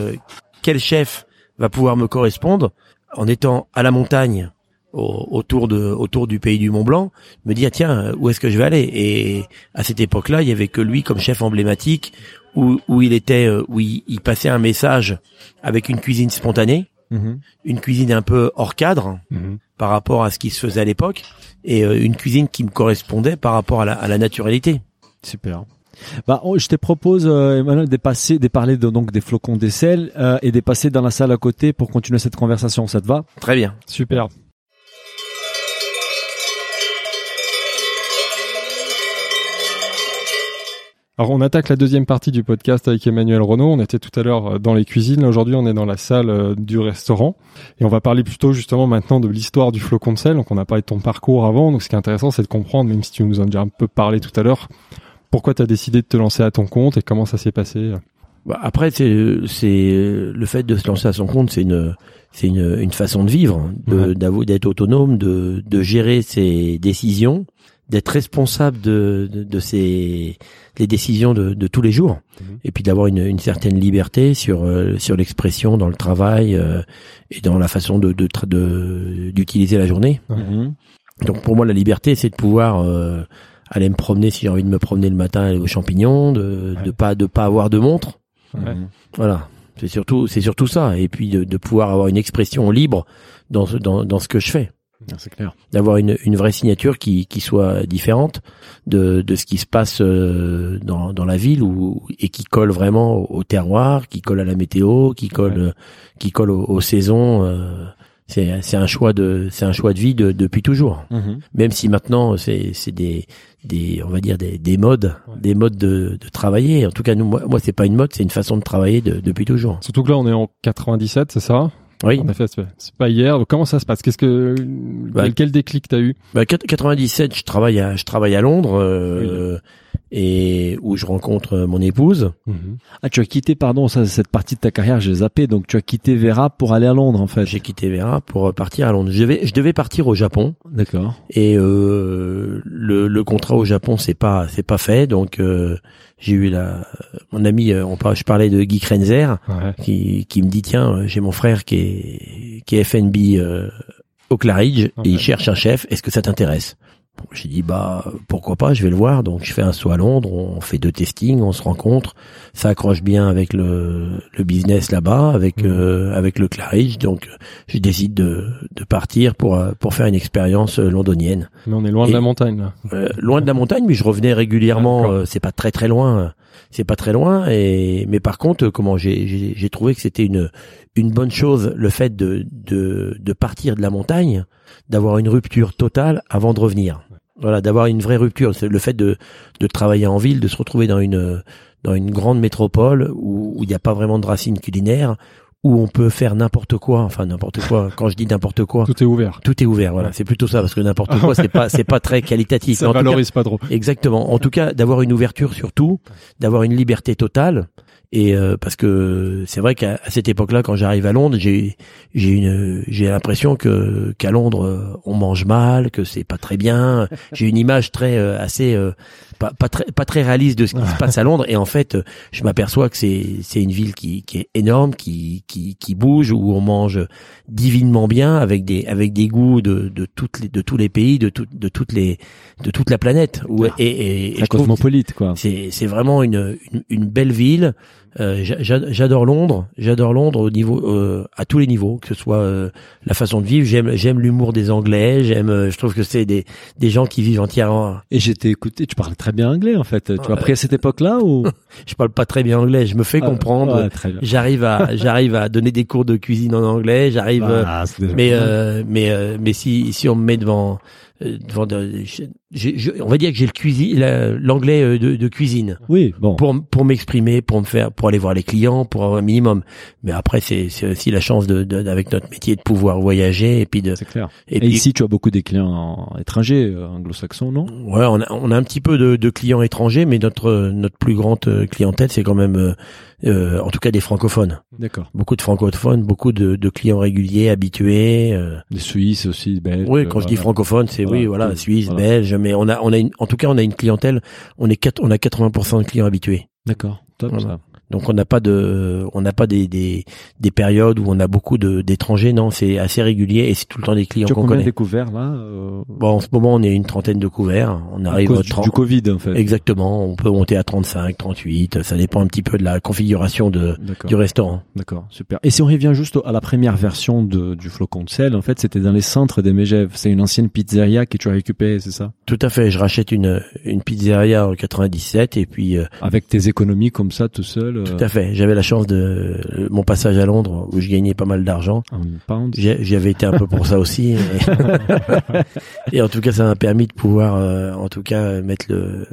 C: quel chef va pouvoir me correspondre en étant à la montagne autour de autour du pays du Mont Blanc, me dire tiens où est-ce que je vais aller? Et à cette époque-là il y avait que lui comme chef emblématique où, où il était euh, où il, passait un message avec une cuisine spontanée, mhm. une cuisine un peu hors cadre mhm. par rapport à ce qui se faisait à l'époque et euh, une cuisine qui me correspondait par rapport à la, à la naturalité.
A: Super. Bah, je te propose, euh, Emmanuel, de passer, de parler de, donc des flocons d'aisselle euh, et de passer dans la salle à côté pour continuer cette conversation. Ça te va?
C: Très bien.
B: Super. Alors on attaque la deuxième partie du podcast avec Emmanuel Renault. On était tout à l'heure euh, dans les cuisines. Aujourd'hui on est dans la salle euh, du restaurant. Et on va parler plutôt justement maintenant de l'histoire du flocon de sel. Donc on a parlé de ton parcours avant. Donc ce qui est intéressant c'est de comprendre, même si tu nous en as déjà un peu parlé tout à l'heure, pourquoi tu as décidé de te lancer à ton compte et comment ça s'est passé?
C: Bah Après c'est c'est le fait de se lancer à son compte, c'est une c'est une, une façon de vivre, de, d'être autonome, de, de gérer ses décisions d'être responsable de, de, de ces les décisions de, de tous les jours mhm. et puis d'avoir une, une, certaine liberté sur euh, sur l'expression dans le travail euh, et dans la façon de d'utiliser la journée. Mhm. Donc pour moi la liberté c'est de pouvoir euh, aller me promener si j'ai envie de me promener le matin aller aux champignons, de de pas de pas avoir de montre. Voilà. C'est surtout c'est surtout ça et puis de, de pouvoir avoir une expression libre dans dans dans ce que je fais.
A: C'est clair.
C: D'avoir une, une vraie signature qui, qui soit différente de, de ce qui se passe euh, dans, dans la ville ou et qui colle vraiment au, terroir, qui colle à la météo, qui colle qui colle aux, saisons. Euh, c'est c'est un choix de c'est un choix de vie de, depuis toujours. Mhm. Même si maintenant c'est c'est des des on va dire des, des modes des modes de, de travailler. En tout cas nous moi, moi c'est pas une mode, c'est une façon de travailler depuis toujours.
B: Surtout que là on est en 97, c'est ça?
C: Oui.
B: En effet, c'est pas hier. comment ça se passe? Qu'est-ce que bah, quel déclic t'as eu?
C: bah, 97, je travaille à je travaille à Londres euh, et où je rencontre mon épouse.
A: Mhm. Ah, tu as quitté, pardon, ça, cette partie de ta carrière, j'ai zappé. Donc, tu as quitté Vera pour aller à Londres, en fait.
C: J'ai quitté Vera pour partir à Londres. Je devais, je devais partir au Japon.
A: D'accord.
C: Et euh, le, le contrat au Japon, c'est pas, c'est pas fait. Donc, euh, j'ai eu la, mon ami, euh, on je parlais de Guy Krenzer, qui, qui me dit tiens, j'ai mon frère qui est, qui est FNB euh, au Claridge et il cherche un chef. Est-ce que ça t'intéresse? J'ai dit bah pourquoi pas, je vais le voir. Donc je fais un saut à Londres, on fait deux testings, on se rencontre, ça accroche bien avec le, le business là-bas, avec mmh. euh, avec le Claridge. Donc je décide de, de partir pour euh, pour faire une expérience euh, londonienne.
B: Mais on est loin de la montagne
C: là. loin de la montagne, mais je revenais régulièrement. c'est pas très très loin, c'est pas très loin. Et mais par contre, comment j'ai trouvé que c'était une une bonne chose le fait de de de partir de la montagne d'avoir une rupture totale avant de revenir. Voilà, d'avoir une vraie rupture. Le fait de, de travailler en ville, de se retrouver dans une dans une grande métropole où il n'y a pas vraiment de racines culinaires, où on peut faire n'importe quoi, enfin n'importe quoi. [laughs] Quand je dis n'importe quoi,
B: tout est ouvert.
C: Tout est ouvert, voilà. C'est plutôt ça parce que n'importe quoi, c'est pas c'est pas très qualitatif. [laughs]
B: Ça valorise pas trop.
C: Exactement. En tout cas, d'avoir une ouverture sur tout, d'avoir une liberté totale, et euh, parce que c'est vrai qu'à cette époque-là, quand j'arrive à Londres, j'ai j'ai une j'ai l'impression que qu'à Londres euh, on mange mal, que c'est pas très bien. J'ai une image très euh, assez pas, pas très pas très réaliste de ce qui se passe à Londres. Et en fait, je m'aperçois que c'est c'est une ville qui qui est énorme, qui qui qui bouge où on mange divinement bien avec des avec des goûts de de toutes les de tous les pays, de tout, de toutes les de toute la planète. Où, et, et,
A: et cosmopolite quoi.
C: C'est c'est vraiment une, une une belle ville. Euh, j'adore Londres, j'adore Londres au niveau, euh, à tous les niveaux, que ce soit euh, la façon de vivre. J'aime, j'aime l'humour des Anglais. J'aime, je trouve que c'est des des gens qui vivent entièrement.
A: Et j'étais écouté. Tu parles très bien anglais en fait. Tu as pris à cette époque-là ou? [laughs]
C: Je parle pas très bien anglais. Je me fais ah, comprendre. j'arrive à [laughs] j'arrive à donner des cours de cuisine en anglais. J'arrive. Ah, mais mais mais si si on me met devant euh, devant de- je- on va dire que j'ai le cuisine, l'anglais euh, de, de cuisine
A: Oui, bon.
C: pour pour m'exprimer, pour me faire, pour aller voir les clients, pour avoir un minimum. Mais après, c'est c'est aussi la chance de, de- avec notre métier de pouvoir voyager et puis de
A: C'est clair.
C: et,
A: Et,
C: puis
A: ici, tu as beaucoup des clients étrangers, euh, anglo-saxons, non?
C: Ouais, on a on a un petit peu de, de clients étrangers, mais notre notre plus grande euh, clientèle, c'est quand même euh, en tout cas des francophones.
A: D'accord.
C: Beaucoup de francophones, beaucoup de, de clients réguliers, habitués. euh,
A: Des Suisses aussi, belges.
C: Oui, quand je dis
A: voilà.
C: francophone, c'est oui,
A: Voilà,
C: voilà,
A: oui,
C: Suisse,
A: voilà.
C: belge, mais on a, on a une, en tout cas, on a une clientèle, on est quatre, on a 80% de clients habitués.
A: D'accord. Top,
C: Voilà.
A: ça.
C: Donc on n'a pas de, on n'a pas des, des, des périodes où on a beaucoup de d'étrangers. Non, c'est assez régulier et c'est tout le temps des clients qu'on
A: combien
C: connaît.
A: découvert là euh,
C: Bon, en ce moment, on est une trentaine de couverts. On
A: à
C: arrive
A: du,
C: 30.
A: du Covid, en fait.
C: Exactement. On peut monter à 35, 38. Ça dépend un petit peu de la configuration de, du restaurant.
A: D'accord, super. Et si on revient juste à la première version de, du flocon de sel, en fait, c'était dans les centres des Megève. C'est une ancienne pizzeria que tu as récupérée, c'est ça?
C: Tout à fait. Je rachète une, une pizzeria en 97 et puis euh,
A: Avec tes économies comme ça, tout seul, euh,
C: tout à fait. J'avais la chance de euh, mon passage à Londres où je gagnais pas mal d'argent. j'y avais été un peu pour ça aussi. Et, [laughs] et en tout cas, ça m'a permis de pouvoir, euh, en tout cas, mettre le,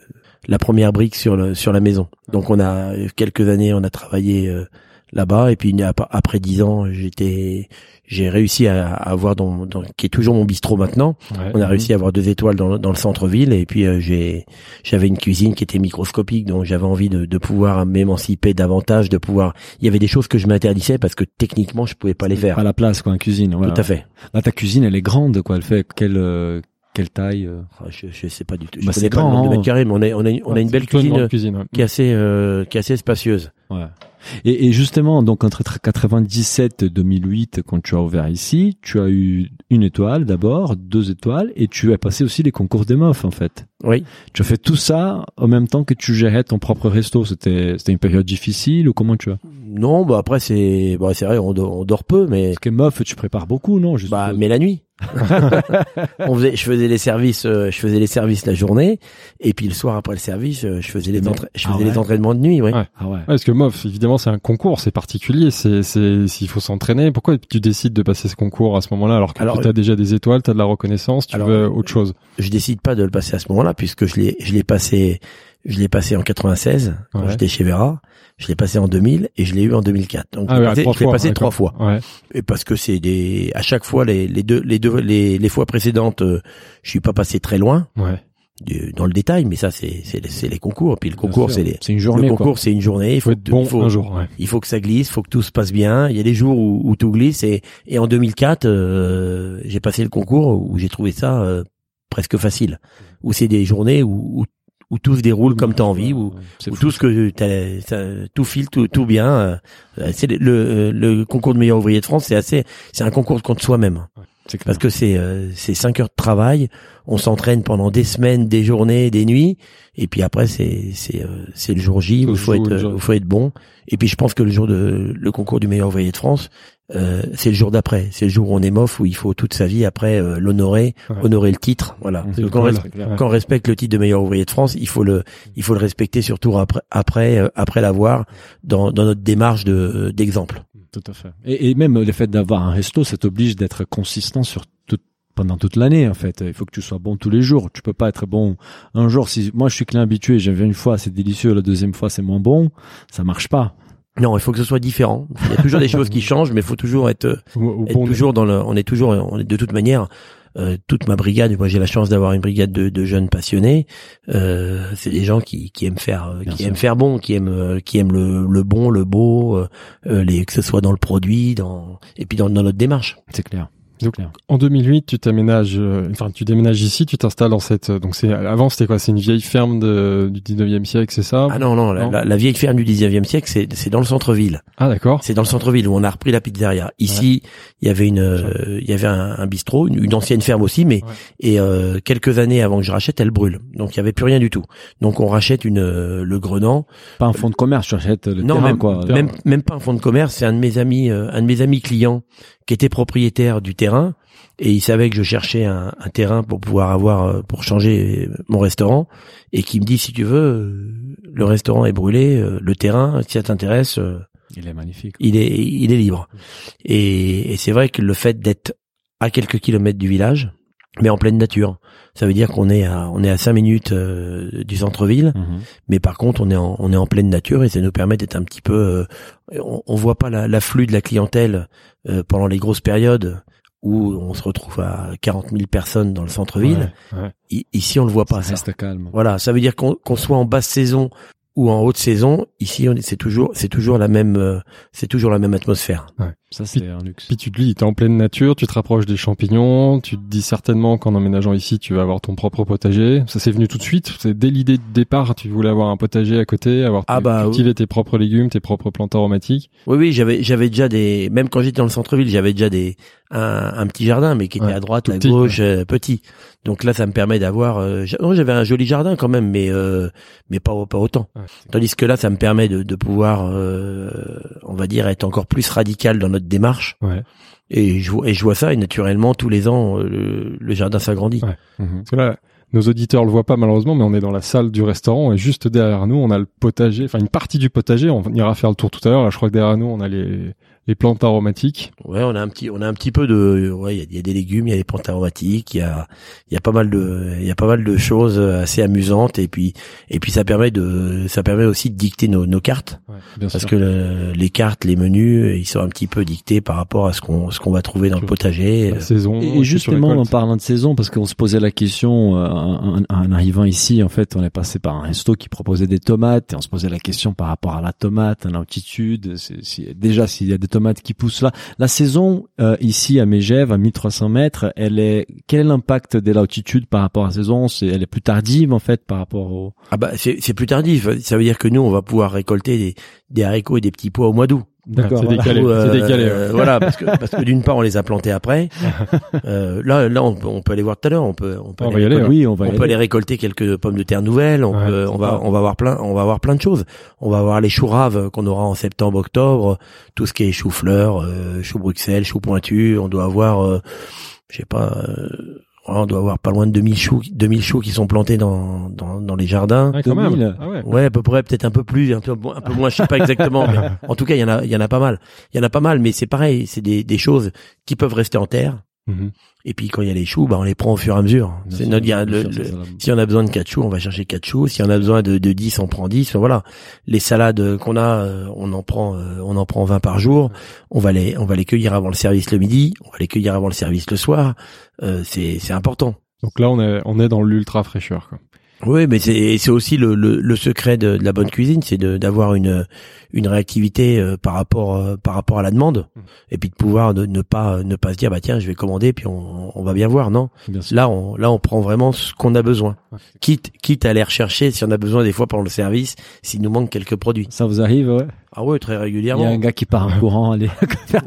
C: la première brique sur le, sur la maison. Donc, on a quelques années, on a travaillé euh, là-bas. Et puis ap- après dix ans, j'étais, j'ai réussi à, avoir dans, dans, qui est toujours mon bistrot maintenant.
B: Ouais.
C: On a réussi à avoir deux étoiles dans, le- dans le centre-ville. Et puis euh, j'ai, j'avais une cuisine qui était microscopique, donc j'avais envie de, de pouvoir m'émanciper davantage, de pouvoir. Il y avait des choses que je m'interdisais parce que techniquement, je pouvais pas les faire.
A: À la place, quoi, en cuisine. Voilà.
C: Tout à fait.
A: Là, ta cuisine, elle est grande, quoi. Elle fait quelle, euh, quelle taille euh
C: Ah, Je, je sais pas du tout. Je
A: Bah,
C: connais
A: c'est
C: pas le
A: grand,
C: nombre de
A: hein.
C: mètres carrés, mais on a, on a, on a une belle cuisine
B: grande cuisine. ouais.
C: qui est assez, euh, qui est assez spacieuse.
A: Ouais. Et, et justement, donc entre 97 et 2008, quand tu as ouvert ici, tu as eu une étoile d'abord, deux étoiles, et tu as passé aussi les concours des meufs, en fait.
C: Oui.
A: Tu as fait tout ça en même temps que tu gérais ton propre resto. C'était, c'était une période difficile ou comment tu as
C: Non, bah après c'est, bah c'est vrai, on dort, on dort peu, mais
A: Parce que meuf, tu prépares beaucoup, non Juste
C: bah mais la nuit. [laughs] on faisait, je faisais les services, euh, je faisais les services la journée, et puis le soir après le service, euh, je faisais les, entra- je
A: ah
C: faisais
A: ouais.
C: les entraînements de nuit, ouais.
B: Ouais.
A: Ah ouais.
B: Ouais, parce que MOF, évidemment, c'est un concours, c'est particulier, c'est, c'est, s'il faut s'entraîner. Pourquoi tu décides de passer ce concours à ce moment-là alors que tu as déjà des étoiles, tu as de la reconnaissance, tu
C: alors,
B: veux autre chose?
C: Je décide pas de le passer à ce moment-là puisque je l'ai, je l'ai passé, je l'ai passé en 96 quand
B: Ouais.
C: j'étais chez Vera. Je l'ai passé en 2000 et je l'ai eu en 2004. Donc
B: Ah
C: je l'ai
B: ouais,
C: passé,
B: trois fois,
C: passé
B: d'accord.
C: trois fois.
B: Ouais.
C: Et parce que c'est des, à chaque fois les, les deux, les deux, les, les fois précédentes, euh, je suis pas passé très loin
B: Ouais.
C: du- dans le détail, mais ça c'est, c'est, les concours. Puis le concours, c'est les,
A: C'est une
C: le
A: journée, quoi.
C: concours, c'est une journée. Il
B: Il faut
C: faut,
B: être bon
C: il faut,
B: un jour. Ouais.
C: il faut que ça glisse, faut que tout se passe bien. Il y a des jours où, où tout glisse et, et en 2004, euh, j'ai passé le concours où j'ai trouvé ça euh, presque facile. Où c'est des journées où, où, où tout se déroule comme t'as envie, où, tout ce que ça, tout file, tout, tout bien. euh, C'est le, le, le concours de meilleur ouvrier de France, c'est assez, c'est un concours contre soi-même. Parce que c'est euh, c'est cinq heures de travail, on s'entraîne pendant des semaines, des journées, des nuits, et puis après c'est c'est euh, c'est le jour J où il faut être où il faut être bon. Et puis je pense que le jour de le concours du meilleur ouvrier de France, euh, c'est le jour d'après, c'est le jour où on est mof où il faut toute sa vie après euh, l'honorer,
B: Ouais.
C: honorer le titre, voilà.
B: Le
C: Quand on,
B: goal.
C: res-
B: Ouais.
C: quand on respecte le titre de meilleur ouvrier de France, il faut le il faut le respecter surtout après après euh, après l'avoir dans dans notre démarche de d'exemple.
A: Tout à fait. Et, et même le fait d'avoir un resto, ça t'oblige d'être consistant sur tout, pendant toute l'année, en fait. Il faut que tu sois bon tous les jours. Tu peux pas être bon un jour. Si moi je suis client habitué, j'en viens une fois, c'est délicieux. La deuxième fois, c'est moins bon. Ça marche pas.
C: Non, il faut que ce soit différent. Il y a toujours des [laughs] choses qui changent, mais il faut toujours être
B: Au, au
C: être
B: bon
C: toujours dans le, on est toujours, on est de toute manière, euh, toute ma brigade, moi j'ai la chance d'avoir une brigade de, de jeunes passionnés. Euh, c'est des gens qui, qui aiment faire, euh,
A: Bien
C: qui
A: sûr.
C: aiment faire bon, qui aiment, euh, qui aiment le, le bon, le beau, euh, euh, les, que ce soit dans le produit, dans et puis dans, dans notre démarche.
A: C'est clair.
B: Donc,
A: C'est clair.
B: En 2008, tu t'aménages, euh, enfin, tu déménages ici, tu t'installes dans cette, euh, donc c'est, avant, c'était quoi? C'est une vieille ferme de, du 19e siècle, c'est ça?
C: Ah non non, la,
B: Non.
C: la- la vieille ferme du 19e siècle, c'est c'est dans le centre-ville.
B: Ah, d'accord.
C: C'est dans le centre-ville où on a repris la pizzeria. Ici, il y avait une, euh, il y avait un, un bistrot, une, une ancienne ferme aussi, mais
B: Ouais.
C: et euh, quelques années avant que je rachète, elle brûle. Donc il y avait plus rien du tout. Donc on rachète une euh, le Grenant.
A: Pas un fonds de commerce, tu achètes le
C: Non,
A: terrain,
C: même,
A: quoi.
C: même même pas un fonds de commerce. C'est un de mes amis, euh, un de mes amis clients qui était propriétaire du terrain et il savait que je cherchais un, un terrain pour pouvoir avoir euh, pour changer mon restaurant et qui me dit si tu veux, euh, le restaurant est brûlé, euh, le terrain, si ça t'intéresse.
A: Il est magnifique.
C: il est il est libre. Et, et c'est vrai que le fait d'être à quelques kilomètres du village, mais en pleine nature. Ça veut dire qu'on est à on est à cinq minutes euh, du centre-ville,
A: Mhm.
C: mais par contre on est en, on est en pleine nature et ça nous permet d'être un petit peu. euh, on, on voit pas la- l'afflux de la clientèle euh, pendant les grosses périodes où on se retrouve à 40 000 personnes dans le centre-ville.
B: Ouais, ouais.
C: Ici on le voit pas.
A: Ça
C: Ça.
A: reste calme.
C: Voilà, ça veut dire qu'on qu'on soit en basse saison ou en haute saison, ici c'est toujours c'est toujours la même euh, c'est toujours la même atmosphère.
A: Ça, c'est un luxe.
B: Puis tu te dis, t'es en pleine nature, tu te rapproches des champignons, tu te dis certainement qu'en emménageant ici, tu vas avoir ton propre potager. Ça s'est venu tout de suite. C'est dès l'idée de départ, tu voulais avoir un potager à côté, avoir
C: Ah
B: tes-
C: bah,
B: cultiver tes propres légumes, tes propres plantes aromatiques.
C: Oui, oui, j'avais, j'avais déjà des, même quand j'étais dans le centre-ville, j'avais déjà des, un, un petit jardin, mais qui était
B: Ouais,
C: à droite,
B: tout
C: à
B: petit,
C: gauche, euh, petit. Donc là, ça me permet d'avoir, euh, j'avais un joli jardin quand même, mais, euh, mais pas, pas autant.
B: Ouais.
C: Tandis que là, ça me permet de, de pouvoir, euh, on va dire, être encore plus radical dans notre démarche.
B: Ouais.
C: Et je, vois- et je vois ça, et naturellement, tous les ans, euh, le, le jardin s'agrandit.
B: Ouais.
A: Mhm.
B: Parce que là, nos auditeurs le voient pas malheureusement, mais on est dans la salle du restaurant et juste derrière nous, on a le potager, enfin une partie du potager. On ira faire le tour tout à l'heure. Là, je crois que derrière nous, on a les, les plantes aromatiques.
C: Ouais, on a un petit, on a un petit peu de, ouais, il y a- il y, a des légumes, il y a des plantes aromatiques, il y a, il y a pas mal de, il y a pas mal de choses assez amusantes et puis, et puis ça permet de, ça permet aussi de dicter nos, nos cartes
B: bien
C: parce
B: sûr.
C: que le- les cartes, les menus, ils sont un petit peu dictés par rapport à ce qu'on, ce qu'on va trouver dans le potager.
B: la saison.
A: Et, justement, en parlant de saison, parce qu'on se posait la question euh, en, en arrivant ici, en fait, on est passé par un resto qui proposait des tomates et on se posait la question par rapport à la tomate, à l'altitude. c'est- c'est- déjà, s'il y a des tomates qui poussent là, la saison euh, ici à Megève, à 1300 mètres, elle est quel est l'impact de l'altitude par rapport à la saison? C'est elle est plus tardive en fait par rapport au.
C: Ah bah, c'est, plus tardif. Ça veut dire que nous, on va pouvoir récolter des, des haricots et des petits pois au mois d'août.
A: D'accord.
B: c'est
A: voilà.
B: décalé.
C: Euh,
B: c'est décalé. ouais.
C: euh, voilà, parce que parce que d'une part, on les a plantés après. [laughs] Euh, là, là, on, peut- on peut aller voir tout à l'heure. On peut, on peut
B: On
C: aller
B: va y aller,
C: récolter-
A: Oui, on va. y
C: on peut
A: aller.
C: aller récolter quelques pommes de terre nouvelles. On,
B: Ouais,
C: peut, on va, on va avoir plein, on va avoir plein de choses. On va avoir les choux raves qu'on aura en septembre, octobre, tout ce qui est chou fleurs, euh, chou Bruxelles, chou pointu. On doit avoir, euh, je sais pas, euh, on doit avoir pas loin de 2000 choux, 2000 choux qui sont plantés dans, dans, dans les jardins.
B: Ouais, quand
A: 2000.
B: même. Ah ouais.
C: Ouais, à peu près, peut-être un peu plus, un peu, un peu moins, je sais pas exactement. mais [laughs] en tout cas, il y en a, il y en a pas mal. Il y en a pas mal, mais c'est pareil, c'est des, des choses qui peuvent rester en terre.
B: Mhm.
C: Et puis quand il y a les choux, bah on les prend au fur et à mesure. C'est notre, il y a
A: bien
C: le- si on a besoin de 4 choux, on va chercher 4 choux. Si on a besoin de, de 10, on prend 10. Voilà. Les salades qu'on a, euh, on en prend, euh, on en prend 20 par jour. On va les, on va les cueillir avant le service le midi. On va les cueillir avant le service le soir. Euh, c'est, c'est important.
B: Donc là, on est, on est dans l'ultra fraîcheur. Quoi.
C: Oui, mais c'est, c'est aussi le, le, le secret de, de la bonne cuisine, c'est de, d'avoir une, une réactivité euh, par rapport, euh, par rapport à la demande,
B: Mhm.
C: et puis de pouvoir de, ne pas, ne pas se dire bah tiens, je vais commander, puis on, on va bien voir. Non,
A: Bien.
C: Là, on, là, on prend vraiment ce qu'on a besoin. Quitte, quitte à aller rechercher si on a besoin des fois pendant le service, s'il nous manque quelques produits.
A: Ça vous arrive, ouais?
C: Ah ouais, très
A: Il y a
C: régulièrement.
A: un gars qui part en courant, aller [laughs] faire.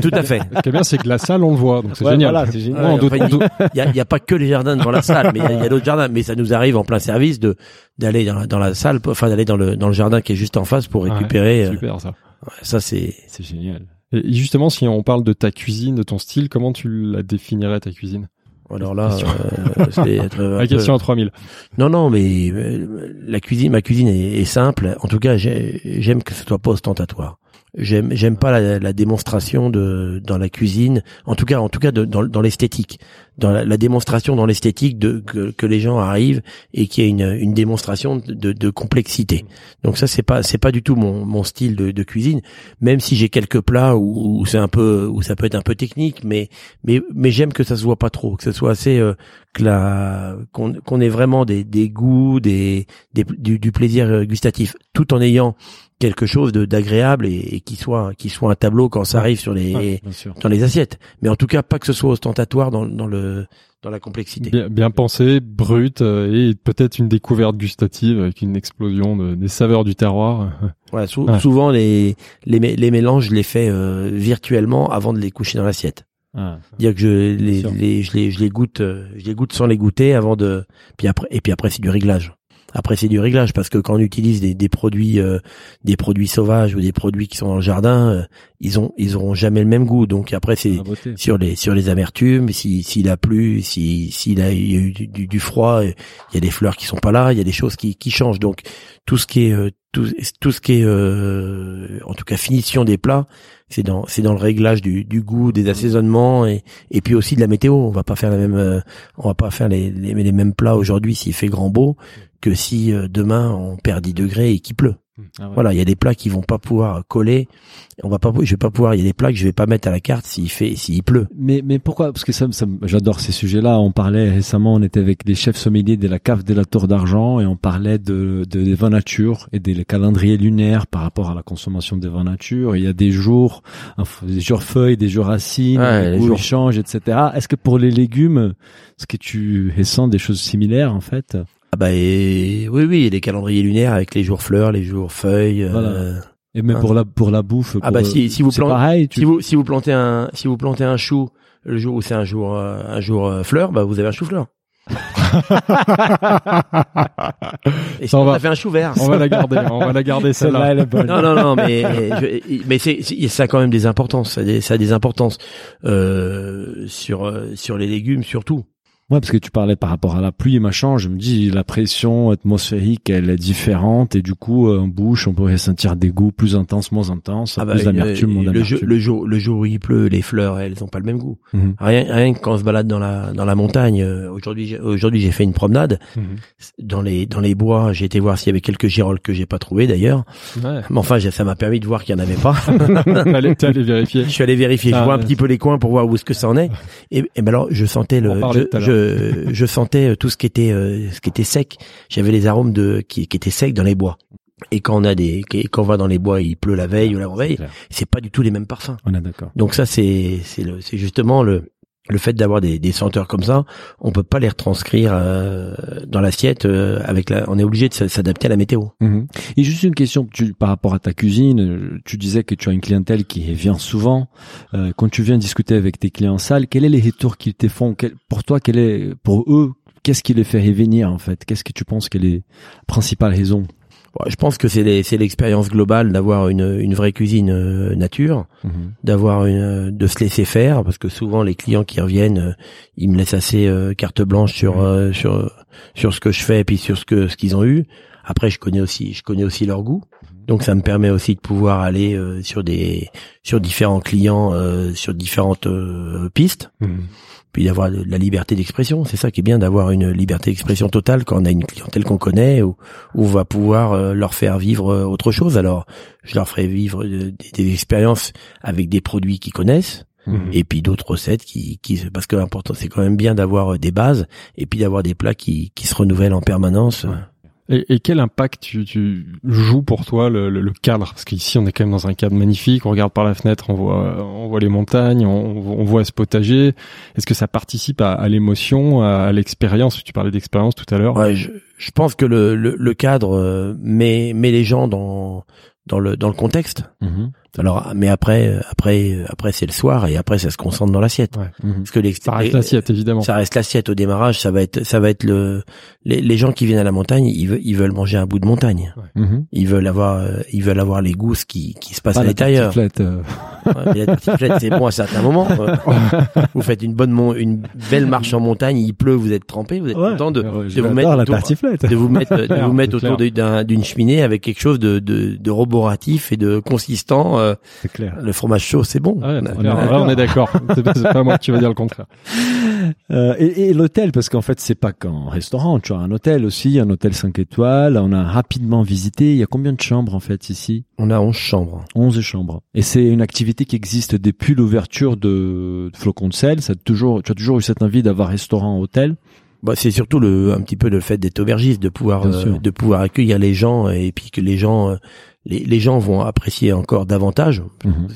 C: Tout à fait.
B: Ce qui est bien, c'est que la salle, on le voit. Donc c'est
A: Ouais,
B: génial.
A: voilà, c'est génial.
B: Ouais,
C: Enfin, Il y a, pas que les jardins devant la salle, mais il y a, d'autres jardins. Mais ça nous arrive en plein service de d'aller dans, la- dans la salle, enfin d'aller dans le dans le jardin qui est juste en face pour
B: Ouais,
C: récupérer. euh,
B: Super ça.
C: ouais, ça c'est
A: C'est génial.
B: Et justement, si on parle de ta cuisine, de ton style, comment tu la définirais ta cuisine?
C: Alors là,
B: Question.
C: euh, c'est être [laughs]
B: La
C: peu-
B: question à 3000.
C: Non, non, mais euh, la cuisine, ma cuisine est, est simple. En tout cas, j'ai- j'aime que ce soit pas ostentatoire. J'aime, j'aime pas la, la démonstration de dans la cuisine. En tout cas, en tout cas, dans, dans l'esthétique, dans la, la démonstration dans l'esthétique de que, que les gens arrivent et qu'il y ait une, une démonstration de, de complexité. Donc ça, c'est pas c'est pas du tout mon, mon style de, de cuisine. Même si j'ai quelques plats où, où c'est un peu où ça peut être un peu technique, mais mais mais j'aime que ça se voit pas trop, que ce soit assez euh, que la qu'on qu'on ait vraiment des des goûts, des, des du, du plaisir gustatif, tout en ayant quelque chose de d'agréable et, et qui soit qui soit un tableau quand ça arrive sur les dans les assiettes. Mais en tout cas, pas que ce soit ostentatoire dans dans le dans la complexité.
B: Bien, bien pensé, brut euh, et peut-être une découverte gustative avec une explosion de- des saveurs du terroir. [laughs]
C: Voilà, sou-
B: Ouais.
C: souvent les les les mélanges, je les fais euh, virtuellement avant de les coucher dans l'assiette.
A: Ah,
C: Dire que je les, je les je les goûte euh, je les goûte sans les goûter avant de puis après et puis après c'est du réglage. Après c'est du réglage parce que quand on utilise des, des produits euh, des produits sauvages ou des produits qui sont dans le jardin, euh, ils ont ils auront jamais le même goût. Donc après c'est sur les sur les amertumes, si s'il a plu, si s'il a, il y a eu du, du, du froid, il y a des fleurs qui sont pas là, il y a des choses qui qui changent. Donc tout ce qui est euh, tout, tout ce qui est, euh, en tout cas, finition des plats, c'est dans, c'est dans le réglage du, du goût, des assaisonnements et, et puis aussi de la météo. On va pas faire la même, euh, on va pas faire les, les, les mêmes plats aujourd'hui s'il fait grand beau que si euh, demain on perd 10 degrés et qu'il pleut. Ah ouais. Voilà, il y a des plats qui vont pas pouvoir coller. On va pas, je vais pas pouvoir. Il y a des plats que je vais pas mettre à la carte s'il fait, s'il pleut.
A: Mais mais pourquoi? Parce que ça, ça j'adore ces sujets-là. On parlait récemment, on était avec les chefs sommeliers de la cave de la Tour d'Argent et on parlait de, de des vins nature et des calendriers lunaires par rapport à la consommation des vins nature. Il y a des jours, des jours feuilles, des jours racines,
C: ouais,
A: les jours change, etc. Est-ce que pour les légumes, est-ce que tu ressens des choses similaires en fait?
C: Ah bah et, oui oui les calendriers lunaires avec les jours fleurs, les jours feuilles.
A: Voilà.
C: Euh,
A: et même
C: hein.
A: pour la pour la bouffe.
C: ah bah si si vous plantez
A: pareil, tu...
C: si vous si vous plantez un si vous plantez un chou le jour où c'est un jour euh, un jour euh, fleur bah vous avez un chou fleur. [laughs] Et
B: Ça, on va-
C: a fait un chou vert.
B: On va la garder, on va la garder celle-là.
C: Non, non, non, mais [laughs] je- mais c'est ça a quand même des importances. Ça a des, ça a des importances euh, sur sur les légumes surtout.
A: Ouais, parce que tu parlais par rapport à la pluie et machin, je me dis la pression atmosphérique elle est différente et du coup euh, en bouche on pourrait sentir des goûts plus intenses, moins intenses,
C: Ah bah,
A: plus d'amertume,
C: euh,
A: moins
C: le, jour,
A: d'amertume.
C: le jour le jour où il pleut, les fleurs elles ont pas le même goût.
A: Mhm.
C: Rien rien que quand on se balade dans la dans la montagne. euh, Aujourd'hui aujourd'hui j'ai fait une promenade
B: Mhm.
C: dans les dans les bois. J'ai été voir s'il y avait quelques girolles que j'ai pas trouvé d'ailleurs.
B: Ouais.
C: Mais enfin ça m'a permis de voir qu'il y en avait pas. [laughs]
B: T'es allé vérifier.
C: Je suis allé vérifier, je
B: Ah,
C: vois un petit peu les coins pour voir où est-ce que ça en est. Et, et ben alors, je sentais le,
B: parlait
C: je, sentais euh, tout ce qui était, euh, ce qui était sec. J'avais les arômes de qui, qui étaient secs dans les bois. Et quand on a des, quand on va dans les bois, il pleut la veille ou la veille, c'est pas du tout les mêmes parfums.
A: On est d'accord.
C: Donc ça, c'est, c'est le, c'est justement le, le fait d'avoir des, des senteurs comme ça, on peut pas les retranscrire euh, dans l'assiette euh, avec la, on est obligé de s'adapter à la météo.
A: Mhm. Et juste une question tu, par rapport à ta cuisine, euh, tu disais que tu as une clientèle qui vient souvent. Euh, quand tu viens discuter avec tes clients en salle, quels sont les retours qu'ils te font? Pour toi, quel est, pour eux, qu'est-ce qui les fait revenir en fait? Qu'est-ce que tu penses qu'est les principales raisons?
C: Bon, je pense que c'est c'est l'expérience globale d'avoir une, une vraie cuisine euh, nature.
A: Mhm.
C: d'avoir une de se laisser faire parce que souvent les clients qui reviennent euh, ils me laissent assez euh, carte blanche sur euh, sur sur ce que je fais et puis sur ce que ce qu'ils ont eu après je connais aussi je connais aussi leur goût donc ça me permet aussi de pouvoir aller euh, sur des sur différents clients euh, sur différentes euh, pistes
B: Mhm.
C: puis d'avoir de la liberté d'expression c'est ça qui est bien d'avoir une liberté d'expression totale quand on a une clientèle qu'on connaît ou on va pouvoir euh, leur faire vivre euh, autre chose alors je leur ferai vivre euh, des, des expériences avec des produits qu'ils connaissent
B: Mhm.
C: et puis d'autres recettes qui, qui parce que l'important c'est quand même bien d'avoir des bases et puis d'avoir des plats qui, qui se renouvellent en permanence.
B: Et, et quel impact tu, tu joues pour toi le, le, le cadre? Parce qu'ici, on est quand même dans un cadre magnifique. On regarde par la fenêtre, on voit, on voit les montagnes, on, on voit ce potager. Est-ce que ça participe à, à l'émotion, à, à l'expérience? Tu parlais d'expérience tout à l'heure.
C: Ouais, je, je pense que le, le, le cadre euh, met, met les gens dans dans le dans le contexte.
A: Mhm.
C: Alors mais après après après c'est le soir et après ça se concentre dans l'assiette.
B: Ouais.
A: Mhm.
C: Parce que les,
B: Ça reste l'assiette, évidemment.
C: Ça reste l'assiette au démarrage, ça va être ça va être le les, les gens qui viennent à la montagne, ils veulent ils veulent manger un bout de montagne.
A: Mhm.
C: Ils veulent avoir euh, ils veulent avoir les goûts ce qui qui se passe
A: Pas
C: à
A: la
C: l'intérieur.
A: tartiflette, euh,
C: Ouais, la tartiflette, c'est bon à certains moments. [laughs] vous faites une bonne mon- une belle marche en montagne, il pleut, vous êtes trempé, vous êtes
A: Ouais.
C: content de, de
A: je
C: vous mettre
A: la
C: autour,
A: tartiflette.
C: de vous mettre de
B: clair,
C: vous mettre
B: c'est
C: autour d'une cheminée avec quelque chose de de, de roboratif et de consistant. Euh,
A: C'est clair.
C: le fromage chaud, c'est bon.
B: Ouais, c'est
A: On
B: clair.
A: est
B: Ouais, on est d'accord. C'est pas, c'est pas moi qui va dire le contraire. [laughs]
A: Euh, et et l'hôtel, parce qu'en fait, c'est pas qu'un restaurant, tu as un hôtel aussi, un hôtel 5 étoiles. On a rapidement visité. Il y a combien de chambres en fait ici?
C: On a 11 chambres.
A: 11 chambres. Et c'est une activité qui existe depuis l'ouverture de, de Flocon de sel. Ça a toujours, tu as toujours eu cette envie d'avoir restaurant, hôtel.
C: Bah, c'est surtout le un petit peu le fait d'être aubergiste, de pouvoir euh, de pouvoir accueillir les gens et puis que les gens euh, les, les gens vont apprécier encore davantage
A: Mhm.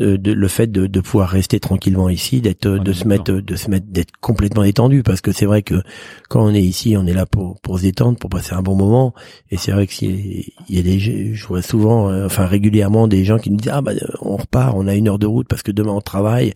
C: euh, de, le fait de, de pouvoir rester tranquillement ici, d'être de se mettre de se mettre d'être complètement détendu parce que c'est vrai que quand on est ici, on est là pour pour se détendre, pour passer un bon moment. Et c'est vrai que il y a des je vois souvent euh, enfin régulièrement des gens qui nous disent ah bah on repart, on a une heure de route parce que demain on travaille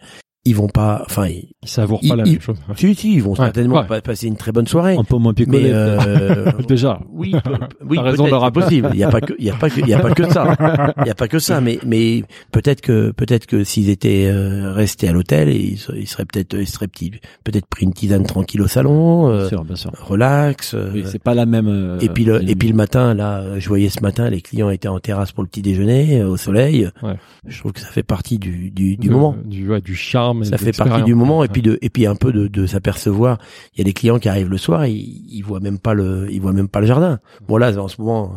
C: ils vont pas, enfin,
B: ils savourent
C: ils-
B: pas la
C: ils-
B: même chose.
C: Si, si, ils vont
B: Ouais,
C: certainement
B: ouais.
C: passer une très bonne soirée.
A: Un peu moins picolé.
C: Mais euh, [laughs]
B: Déjà.
C: oui, [laughs] oui,
B: T'as raison de
C: peut-être,
B: le
C: c'est
B: rappeler.
C: possible. Il y a pas que, il y a pas que, il y a pas que ça. Il y a pas que ça. Mais, mais peut-être que, peut-être que s'ils étaient euh, restés à l'hôtel, ils, se- ils seraient peut-être, ils seraient petits, peut-être pris une tisane tranquille au salon, euh,
A: Bien sûr, bien sûr.
C: relax. euh,
A: Oui, c'est pas la même. euh,
C: et puis le, et puis le matin, là, je voyais ce matin, les clients étaient en terrasse pour le petit déjeuner, euh, au soleil.
B: Ouais.
C: Je trouve que ça fait partie du, du, du
B: De-
C: moment.
B: Du, ouais, du charme.
C: Ça fait partie du moment et puis de et puis un peu de, de s'apercevoir. Il y a des clients qui arrivent le soir, ils, ils voient même pas le ils voient même pas le jardin. Bon là en ce moment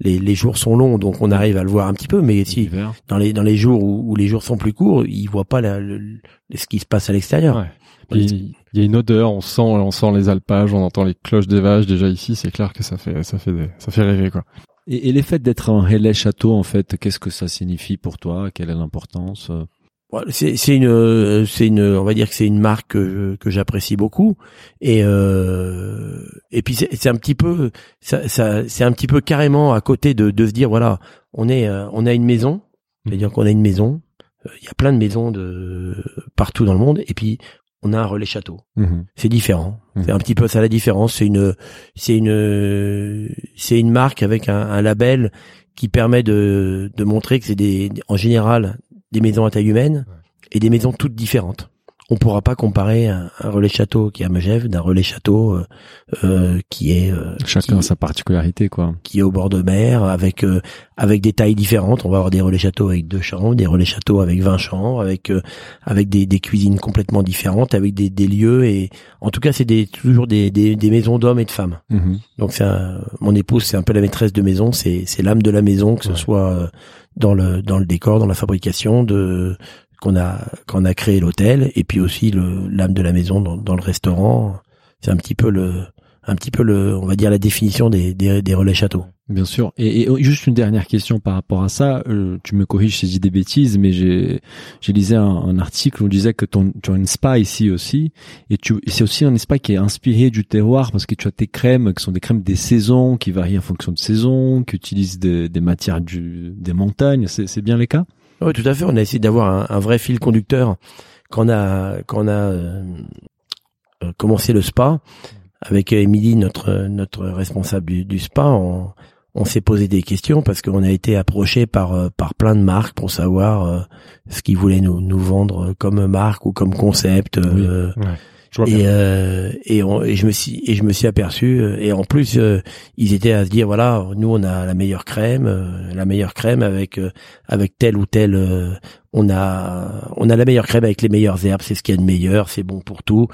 C: les, les jours sont longs donc on arrive à le voir un petit peu mais si dans les dans les jours où, où les jours sont plus courts, ils voient pas la- le- ce qui se passe à l'extérieur.
B: Ouais. Il y a une odeur, on sent, on sent les alpages, on entend les cloches des vaches. Déjà ici, c'est clair que ça fait, ça fait, des- ça fait rêver quoi.
A: Et, et les faits d'être un relais château, en fait, qu'est-ce que ça signifie pour toi? Quelle est l'importance? euh
C: C'est c'est une euh, c'est une on va dire que c'est une marque que que j'apprécie beaucoup et euh, et puis c'est un petit peu ça, ça c'est un petit peu carrément à côté de de se dire voilà on est euh, on a une maison c'est-à-dire qu'on a une maison euh, il y a plein de maisons de partout dans le monde et puis on a un relais château c'est différent.
A: Mhm.
C: C'est un petit peu ça la différence. C'est une, c'est une, c'est une marque avec un, un label qui permet de, de montrer que c'est des, en général, des maisons à taille humaine et des maisons toutes différentes. On pourra pas comparer un, un relais château qui est à Megève d'un relais château euh, euh, qui est euh,
A: Chacun
C: qui-
A: sa particularité, quoi.
C: qui est au bord de mer avec euh, avec des tailles différentes. On va avoir des relais châteaux avec deux chambres, des relais châteaux avec 20 chambres, avec euh, avec des, des cuisines complètement différentes, avec des, des lieux et en tout cas c'est des toujours des, des, des maisons d'hommes et de femmes.
A: Mhm.
C: Donc c'est mon épouse c'est un peu la maîtresse de maison, c'est c'est l'âme de la maison que ce soit euh, dans le dans le décor, dans la fabrication de qu'on a qu'on a créé l'hôtel et puis aussi l'âme de la maison dans, dans le restaurant. C'est un petit peu le un petit peu le on va dire la définition des des, des relais châteaux.
A: Bien sûr. Et, et juste une dernière question par rapport à ça. Euh, tu me corriges si je des bêtises, mais j'ai j'ai lisé un, un article où on disait que ton, tu as une spa ici aussi, et tu c'est aussi un spa qui est inspiré du terroir parce que tu as tes crèmes qui sont des crèmes des saisons, qui varient en fonction de saison, qui utilisent des, des matières du, des montagnes. C'est c'est bien les cas?
C: Oui, tout à fait. On a essayé d'avoir un, un vrai fil conducteur quand on a quand on a euh, euh, commencé le spa avec Émilie, notre notre responsable du, du spa. On, on s'est posé des questions parce qu'on a été approché par euh, par plein de marques pour savoir euh, ce qu'ils voulaient nous nous vendre comme marque ou comme concept. euh. Et, euh, et, on- et je me suis et je me suis aperçu euh, et en plus euh, ils étaient à se dire voilà nous on a la meilleure crème euh, la meilleure crème avec euh, avec telle ou telle euh, on a on a la meilleure crème avec les meilleures herbes c'est ce qu'il y a de meilleur c'est bon pour tout.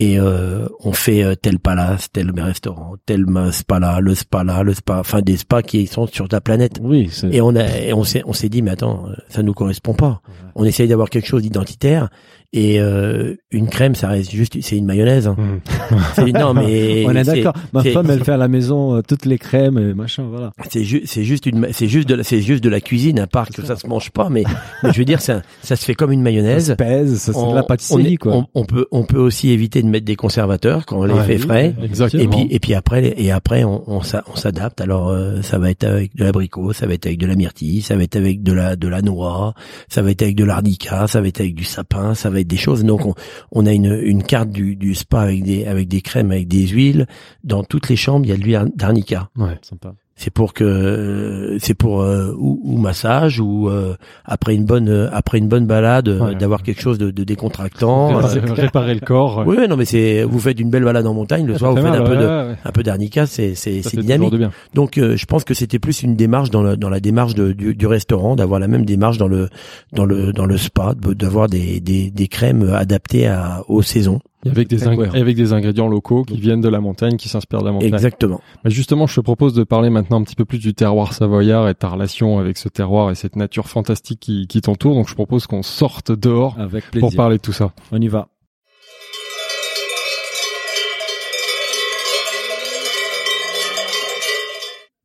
C: Et euh, on fait euh, tel palace tel restaurant tel spa là le spa là le spa enfin des spas qui sont sur la planète.
A: Oui.
C: et on a et on s'est on s'est dit mais attends ça nous correspond pas. On essaye d'avoir quelque chose d'identitaire et euh, une crème ça reste juste c'est une mayonnaise hein. [laughs] C'est- non mais
A: on est d'accord. Ma femme, elle fait à la maison euh, toutes les crèmes et machin, voilà.
C: c'est ju- c'est juste une c'est juste de la c'est juste de la cuisine à part que ça se mange pas mais, mais je veux dire ça ça se fait comme une
A: Ça se
C: mayonnaise
A: pèse, ça c'est de la pâtisserie,
C: on, est-
A: quoi.
C: on, on peut on peut aussi éviter de mettre des conservateurs quand on les
B: Ouais,
C: fait
B: oui,
C: frais
B: Exactement.
C: et puis et puis après et après on on, s'a- on s'adapte alors euh, ça va être avec de l'abricot ça va être avec de la myrtille ça va être avec de la de la noix ça va être avec de l'arnica ça va être avec du sapin ça va être des choses donc on, on a une une carte du du spa avec des avec des crèmes avec des huiles dans toutes les chambres il y a de l'huile d'arnica
B: Ouais.
A: Sympa.
C: C'est pour que euh, c'est pour euh, ou, ou massage ou euh, après une bonne euh, après une bonne balade euh,
B: Ouais.
C: d'avoir quelque chose de, de décontractant
B: Réparer, réparer le corps.
C: oui non mais c'est vous faites une belle balade en montagne le
B: Ça
C: soir vous
B: fait
C: faites
B: mal,
C: un peu de un peu d'arnica, c'est c'est dynamique.
B: de bien.
C: Donc euh, je pense que c'était plus une démarche dans la dans la démarche de- du, du restaurant, d'avoir la même démarche dans le dans le dans le spa, d'avoir des, des des crèmes adaptées à aux saisons.
B: Et avec des, avec ingrédients locaux qui viennent de la montagne, qui s'inspirent de la montagne.
C: Exactement.
B: Mais justement, je te propose de parler maintenant un petit peu plus du terroir savoyard et de ta relation avec ce terroir et cette nature fantastique qui, qui t'entoure. Donc je propose qu'on sorte dehors
A: Avec
B: pour parler de tout ça.
A: On y va.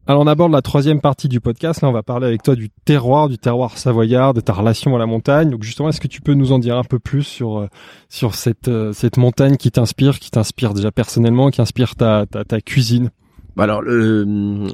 B: Alors on aborde la troisième partie du podcast. Là, on va parler avec toi du terroir, du terroir savoyard, de ta relation à la montagne. Donc justement, est-ce que tu peux nous en dire un peu plus sur euh, sur cette euh, cette montagne qui t'inspire, qui t'inspire déjà personnellement, qui inspire ta ta, cuisine?
C: Bah alors le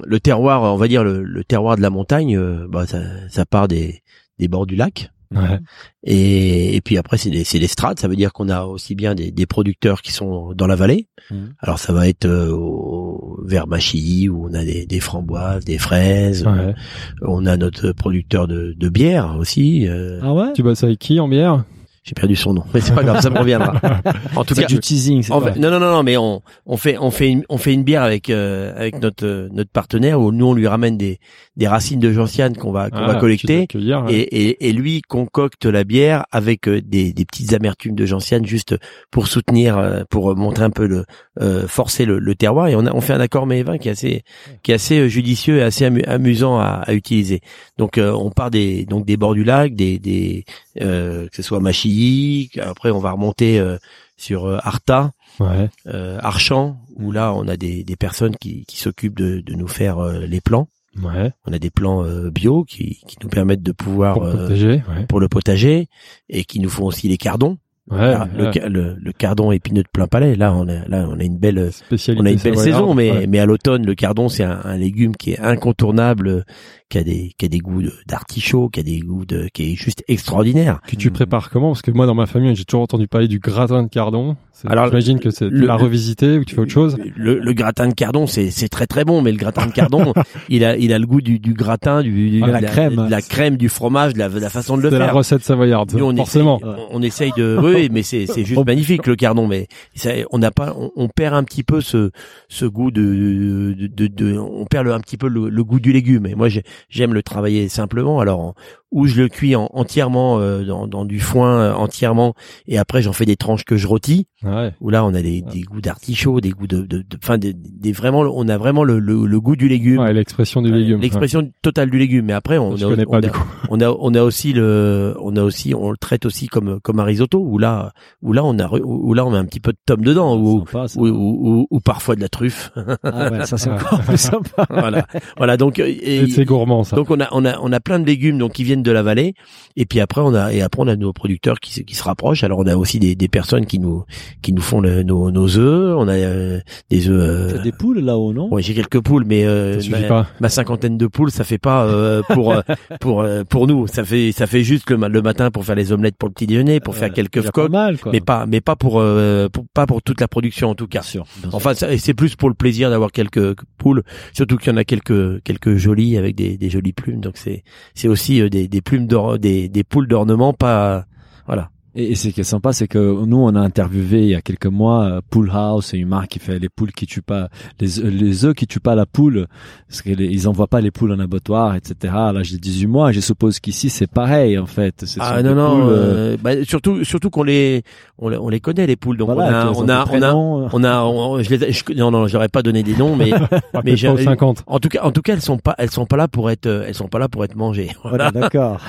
C: le terroir, on va dire le, le terroir de la montagne, euh, bah ça ça part des des bords du lac.
B: Ouais.
C: Et, et puis après, c'est des, des strates. Ça veut dire qu'on a aussi bien des, des producteurs qui sont dans la vallée.
A: Mhm.
C: Alors ça va être euh, au, vers Machy où on a des, des framboises, des fraises.
B: Ouais.
C: On a notre producteur de, de bière aussi. euh,
A: Ah ouais?
B: Tu bosses avec qui en bière?
C: J'ai perdu son nom, mais c'est pas grave, ça me reviendra. [laughs] En tout
A: C'est
C: cas,
A: du teasing. pas-
C: non, non, non, non, mais on, on fait, on fait une, on fait une bière avec, euh, avec notre, euh, notre partenaire où nous on lui ramène des, des racines de gentiane qu'on va, qu'on
B: Ah,
C: va collecter.
B: accueillir, ouais.
C: Et, et, et lui concocte la bière avec euh, des, des petites amertumes de gentiane juste pour soutenir, euh, pour montrer un peu le, euh, forcer le, le terroir. Et on a, on fait un accord vin qui est assez, qui est assez judicieux et assez amu- amusant à, à utiliser. Donc euh, on part des, donc des bords du lac, des, des, que ce soit Machilly. Après on va remonter euh, sur euh, Arta
B: Ouais.
C: euh, Archamp, où là on a des, des personnes qui, qui s'occupent de, de nous faire euh, les plans.
B: Ouais.
C: On a des plans euh, bio qui, qui nous permettent de pouvoir
B: Pour
C: euh,
B: protéger. Ouais.
C: pour le potager et qui nous font aussi les cardons.
B: Ouais.
C: Le, le, le cardon épineux de plein palais. Là on a là on a une belle
B: Spécialité
C: on a une belle saison, mais
B: Ouais.
C: mais à l'automne le cardon c'est un, un légume qui est incontournable, euh, qui a des qui a des goûts de- d'artichaut, qui a des goûts de qui est juste extraordinaire.
B: que tu prépares comment? Parce que moi, dans ma famille, j'ai toujours entendu parler du gratin de cardon.
C: Alors,
B: j'imagine que c'est l'as revisité ou tu fais autre chose?
C: Le, le gratin de cardon, c'est c'est très très bon, mais le gratin de cardon, [laughs] il a il a le goût du, du gratin, du, du-
A: Ah, la
C: de
A: crème.
C: de la crème, du fromage, de la, de la façon de le
B: C'est la
C: faire.
B: recette savoyarde,
C: Nous, on
B: forcément.
C: Essaye, on, on essaye de, oui, oui, mais c'est c'est juste [laughs] magnifique le cardon, mais ça, on n'a pas, on, on perd un petit peu ce ce goût de de, de, de- on perd le, un petit peu le, le goût du légume. Et moi, j'ai- j'aime le travailler simplement. Alors, ou je le cuis en- entièrement euh, dans, dans du foin euh, entièrement, et après j'en fais des tranches que je rôtis.
B: Ouais.
C: Où là, on a des, des goûts d'artichaut, des goûts de, de, de- enfin, des, des vraiment, on a vraiment le, le, le goût du légume.
B: Ouais, l'expression du légume.
C: L'expression totale du légume. Mais après, on.
B: Je
C: a, on
B: pas
C: a- [laughs] on a on a aussi le on a aussi on le traite aussi comme comme un risotto où là où là on a où là on met un petit peu de tome dedans ou
A: ça.
C: ou, ou, parfois de la truffe
A: Ah ouais, ça c'est [laughs] encore plus sympa.
C: voilà voilà donc euh, et-
B: Et C'est gourmand ça.
C: donc on a on a on a plein de légumes donc qui viennent de la vallée et puis après on a et après on a nos producteurs qui se qui se rapprochent alors on a aussi des, des personnes qui nous qui nous font le- nos nos œufs on a euh, des œufs
A: T'as
C: euh,
A: des poules là-haut, non?
C: Ouais j'ai quelques poules mais euh, ma-
B: pas.
C: ma cinquantaine de poules ça fait pas euh, pour euh, [laughs] pour euh, pour nous ça fait ça fait juste le, le matin pour faire les omelettes pour le petit déjeuner pour faire quelques coques
A: mal, quoi.
C: mais pas mais pas pour, euh, pour- pas pour toute la production en tout cas
A: Bien sûr. bien sûr.
C: enfin c'est plus pour le plaisir d'avoir quelques poules surtout qu'il y en a quelques quelques jolies avec des, des jolies plumes donc c'est c'est aussi euh, des, plumes d'or des, des poules d'ornement pas voilà
A: Et, et ce qui est sympa, c'est que nous, on a interviewé il y a quelques mois euh, Pool House, c'est une marque qui fait les poules qui tuent pas les les œufs qui tuent pas la poule, parce qu'ils envoient pas les poules en abattoir, etc. À l'âge de 18 mois, je suppose qu'ici c'est pareil en fait.
C: Ah non non
A: poules, euh,
C: euh, bah, surtout surtout qu'on les on, les on les connaît les poules donc
A: voilà,
C: on a on a, on a on a on- je les je- non non j'aurais pas donné des noms mais [laughs] [laughs] mais j'ai-
B: pas aux 50.
C: en tout cas en tout cas elles sont pas elles sont pas là pour être euh, elles sont pas là pour être mangées
A: Voilà, [laughs] d'accord.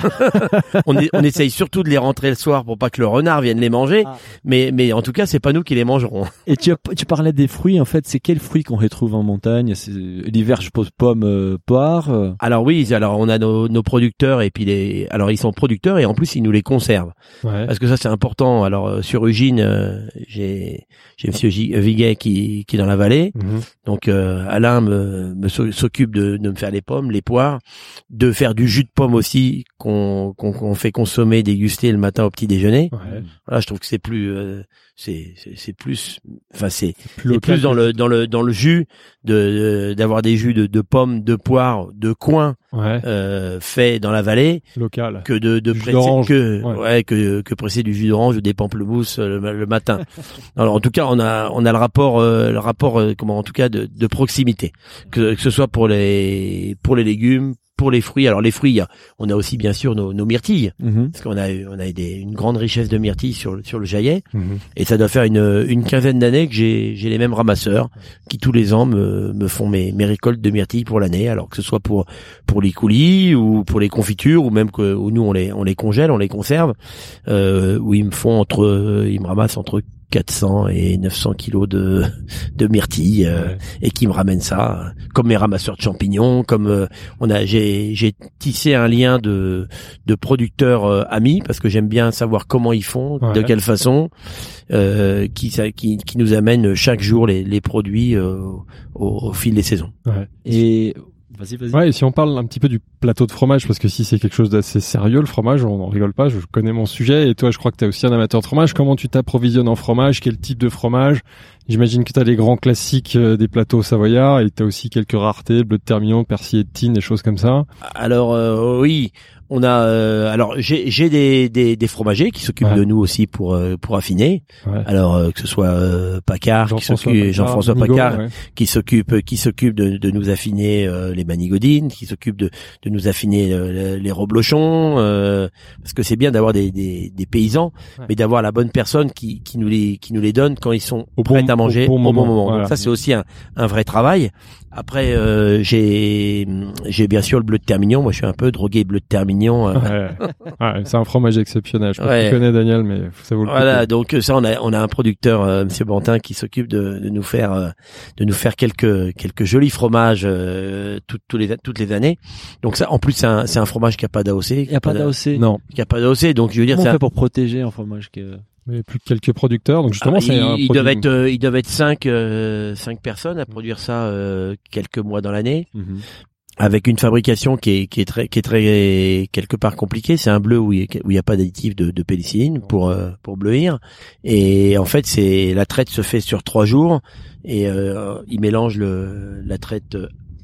C: on, on essaye surtout de les rentrer le soir pour pas que le renard vienne les manger
A: Ah.
C: mais mais en tout cas c'est pas nous qui les mangerons
A: Et tu, tu parlais des fruits, en fait, c'est quels fruits qu'on retrouve en montagne? C'est- L'hiver, je pose pommes, euh, poires. euh.
C: Alors oui, alors on a nos, nos producteurs et puis les alors ils sont producteurs et en plus ils nous les conservent
B: Ouais.
C: parce que ça c'est important. Alors euh, sur Eugine, euh, j'ai j'ai monsieur Gi- Viguet qui qui est dans la vallée.
B: Mhm.
C: Donc euh, Alain me, me s'o- s'occupe de, de me faire les pommes, les poires, de faire du jus de pomme aussi qu'on qu'on qu'on fait consommer, déguster le matin au petit déjeuner.
B: Ouais.
C: Voilà, je trouve que c'est plus euh, c'est c'est plus enfin c'est
B: Plus
C: plus dans le dans le dans le jus de d'avoir des jus de, de pommes, de poires, de coin
B: Ouais.
C: euh, fait dans la vallée
B: Local.
C: que de, de presser que
B: ouais.
C: ouais. que que presser du jus d'orange ou des pamplemousses euh, le, le matin. [laughs] Alors en tout cas on a on a le rapport euh, le rapport euh, comment en tout cas de, de proximité que, que ce soit pour les pour les légumes pour les fruits. Alors les fruits, on a aussi bien sûr nos, nos myrtilles
A: Mhm.
C: parce qu'on a on a des, une grande richesse de myrtilles sur le- sur le Jaillet
B: Mhm.
C: et ça doit faire une une quinzaine d'années que j'ai j'ai les mêmes ramasseurs qui tous les ans me me font mes mes récoltes de myrtilles pour l'année alors que ce soit pour pour les coulis ou pour les confitures ou même que où nous on les on les congèle on les conserve euh, où ils me font entre ils me ramassent entre 400 et 900 kilos de de myrtilles euh,
B: Ouais.
C: et qui me ramènent ça comme mes ramasseurs de champignons comme euh, on a j'ai j'ai tissé un lien de de producteurs euh, amis parce que j'aime bien savoir comment ils font de quelle façon euh, qui ça- qui qui nous amène chaque jour les les produits euh, au, au fil des saisons
B: Ouais.
A: Et Vas-y, vas-y.
B: Ouais, et si on parle un petit peu du plateau de fromage, parce que si c'est quelque chose d'assez sérieux, le fromage, on n'en rigole pas, je connais mon sujet, et toi, je crois que tu es aussi un amateur de fromage. Comment tu t'approvisionnes en fromage? Quel type de fromage? J'imagine que tu as les grands classiques euh, des plateaux savoyards, et tu as aussi quelques raretés, bleu de Termillon, persillé de Tine, des choses comme ça.
C: Alors euh, oui, on a euh, alors j'ai j'ai des, des, des fromagers qui s'occupent
B: Ouais.
C: de nous aussi pour euh, pour affiner.
B: Ouais.
C: Alors euh, que ce soit euh, Pacard qui s'occupe Jean-François Pacard
B: ouais.
C: qui s'occupe qui s'occupe de, de nous affiner euh, les manigodines, qui s'occupe de, de nous affiner euh, les reblochons euh, parce que c'est bien d'avoir des, des, des paysans mais d'avoir la bonne personne qui, qui nous les qui nous les donne quand ils sont
B: Au
C: prêts
B: bon-
C: à manger
B: au bon moment, voilà.
C: Donc ça c'est aussi un, un vrai travail. Après euh, j'ai j'ai bien sûr le bleu de Termignon, moi je suis un peu drogué bleu de Termignon. euh,
B: Ouais. Ouais, c'est un fromage exceptionnel. Je
C: Ouais.
B: connais Daniel, mais ça vaut le coup.
C: Voilà, donc euh, ça on a on a un producteur euh, Monsieur Bantin qui s'occupe de, de nous faire euh, de nous faire quelques quelques jolis fromages euh, toutes tous les toutes les années. Donc ça en plus c'est un c'est un fromage qui a pas d'AOC,
A: Il n'y a pas d'AOC.
B: Non,
C: qui a pas d'AOC donc je veux dire c'est un-
A: fait pour protéger un fromage que...
B: mais plus que quelques producteurs. Donc justement,
C: Ah,
B: c'est un
C: ils, doivent être euh, ils doivent être cinq euh, cinq personnes à produire ça euh, quelques mois dans l'année avec une fabrication qui est qui est très qui est très quelque part compliquée. C'est un bleu où il y a, pas d'additif de, de pénicilline pour euh, pour bleuir. Et en fait, c'est la traite se fait sur trois jours et euh, ils mélangent le la traite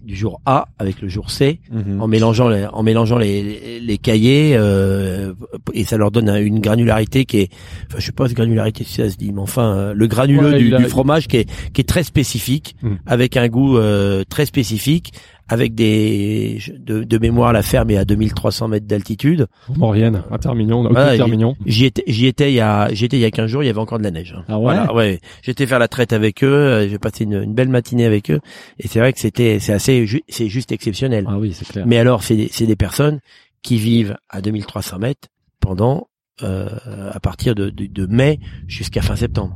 C: du jour A avec le jour C
A: Mhm.
C: en mélangeant les, en mélangeant les, les, les cahiers euh, et ça leur donne un- une granularité qui est enfin je sais pas si granularité si ça se dit mais enfin euh, le granuleux
B: Ouais,
C: du,
B: a-
C: du fromage qui est qui est très spécifique
B: Mm.
C: avec un goût euh, très spécifique avec des de, de mémoire la ferme est à 2300 mètres d'altitude
B: en Maurienne, à Termignon,
C: Voilà, j'y étais j'y étais il y a j'y étais il y a 15 jours il y avait encore de la neige
A: Ah ouais
C: voilà ouais j'étais faire la traite avec eux euh, j'ai passé une, une belle matinée avec eux et c'est vrai que c'était c'est assez ju- c'est juste exceptionnel
A: Ah oui, c'est clair.
C: mais alors, c'est des, c'est des personnes qui vivent à 2300 mètres pendant euh, à partir de, de, de mai jusqu'à fin septembre.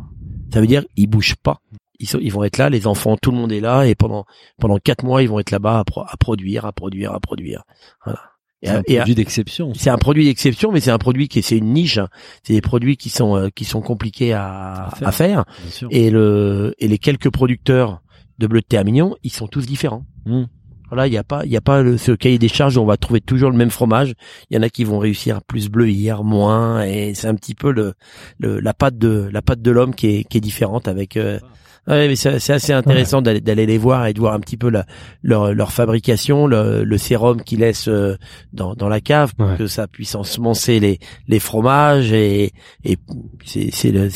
C: Ça veut dire ils bougent pas. Ils, sont, ils vont être là, les enfants, tout le monde est là, et pendant pendant quatre mois, ils vont être là-bas à, pro- à produire, à produire, à produire. Voilà.
A: C'est un
C: à- à-
A: produit d'exception.
C: c'est un produit d'exception, mais c'est un produit qui c'est une niche. C'est des produits qui sont euh, qui sont compliqués à,
A: À faire.
C: à faire. Et le et les quelques producteurs de bleu de Termignon, ils sont tous différents.
A: Mm.
C: Voilà, il n'y a pas, il y a pas le, ce cahier des charges où on va trouver toujours le même fromage. Il y en a qui vont réussir à plus bleuir, moins, et c'est un petit peu le, le la patte de la patte de l'homme qui est qui est différente avec. euh, Ouais, mais c'est assez intéressant d'aller d'aller les voir et de voir un petit peu la, leur leur fabrication, le, le sérum qu'ils laissent euh, dans dans la cave pour
B: Ouais.
C: que ça puisse ensemencer les les fromages et et c'est la